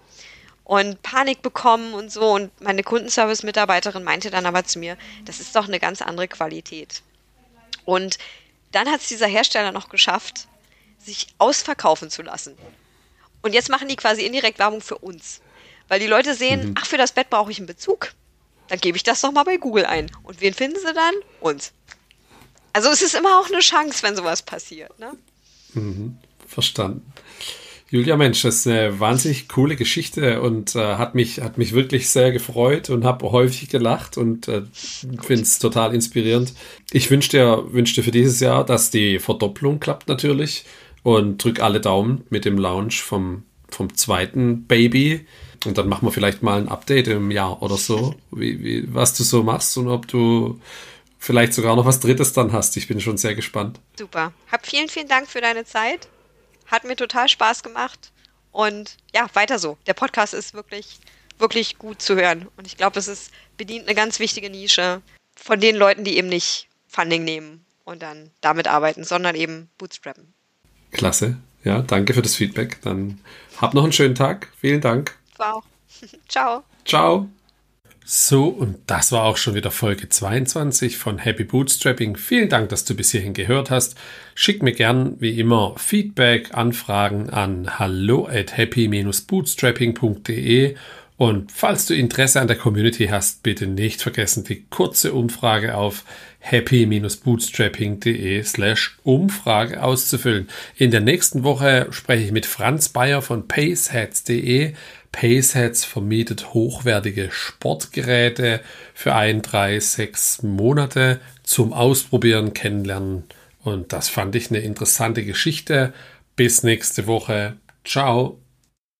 B: Und Panik bekommen und so. Und meine Kundenservice-Mitarbeiterin meinte dann aber zu mir, das ist doch eine ganz andere Qualität. Und dann hat es dieser Hersteller noch geschafft, sich ausverkaufen zu lassen. Und jetzt machen die quasi indirekt Werbung für uns. Weil die Leute sehen, mhm. ach, für das Bett brauche ich einen Bezug. Dann gebe ich das doch mal bei Google ein. Und wen finden sie dann? Uns. Also es ist immer auch eine Chance, wenn sowas passiert. Ne?
A: Mhm. Verstanden. Julia Mensch, das ist eine wahnsinnig coole Geschichte und äh, hat, mich, hat mich wirklich sehr gefreut und habe häufig gelacht und äh, finde es total inspirierend. Ich wünsche dir, wünsch dir für dieses Jahr, dass die Verdopplung klappt natürlich und drück alle Daumen mit dem Launch vom, vom zweiten Baby. Und dann machen wir vielleicht mal ein Update im Jahr oder so, wie, wie, was du so machst und ob du vielleicht sogar noch was Drittes dann hast. Ich bin schon sehr gespannt.
B: Super. Hab vielen, vielen Dank für deine Zeit. Hat mir total Spaß gemacht. Und ja, weiter so. Der Podcast ist wirklich, wirklich gut zu hören. Und ich glaube, es ist, bedient eine ganz wichtige Nische von den Leuten, die eben nicht Funding nehmen und dann damit arbeiten, sondern eben bootstrappen.
A: Klasse. Ja, danke für das Feedback. Dann hab noch einen schönen Tag. Vielen Dank.
B: Wow. Ciao.
A: Ciao. So, und das war auch schon wieder Folge 22 von Happy Bootstrapping. Vielen Dank, dass du bis hierhin gehört hast. Schick mir gern wie immer Feedback, Anfragen an hallo at happy-bootstrapping.de und falls du Interesse an der Community hast, bitte nicht vergessen, die kurze Umfrage auf happy-bootstrapping.de slash Umfrage auszufüllen. In der nächsten Woche spreche ich mit Franz Bayer von paceheads.de Paceheads vermietet hochwertige Sportgeräte für ein, drei, sechs Monate zum Ausprobieren, Kennenlernen. Und das fand ich eine interessante Geschichte. Bis nächste Woche. Ciao.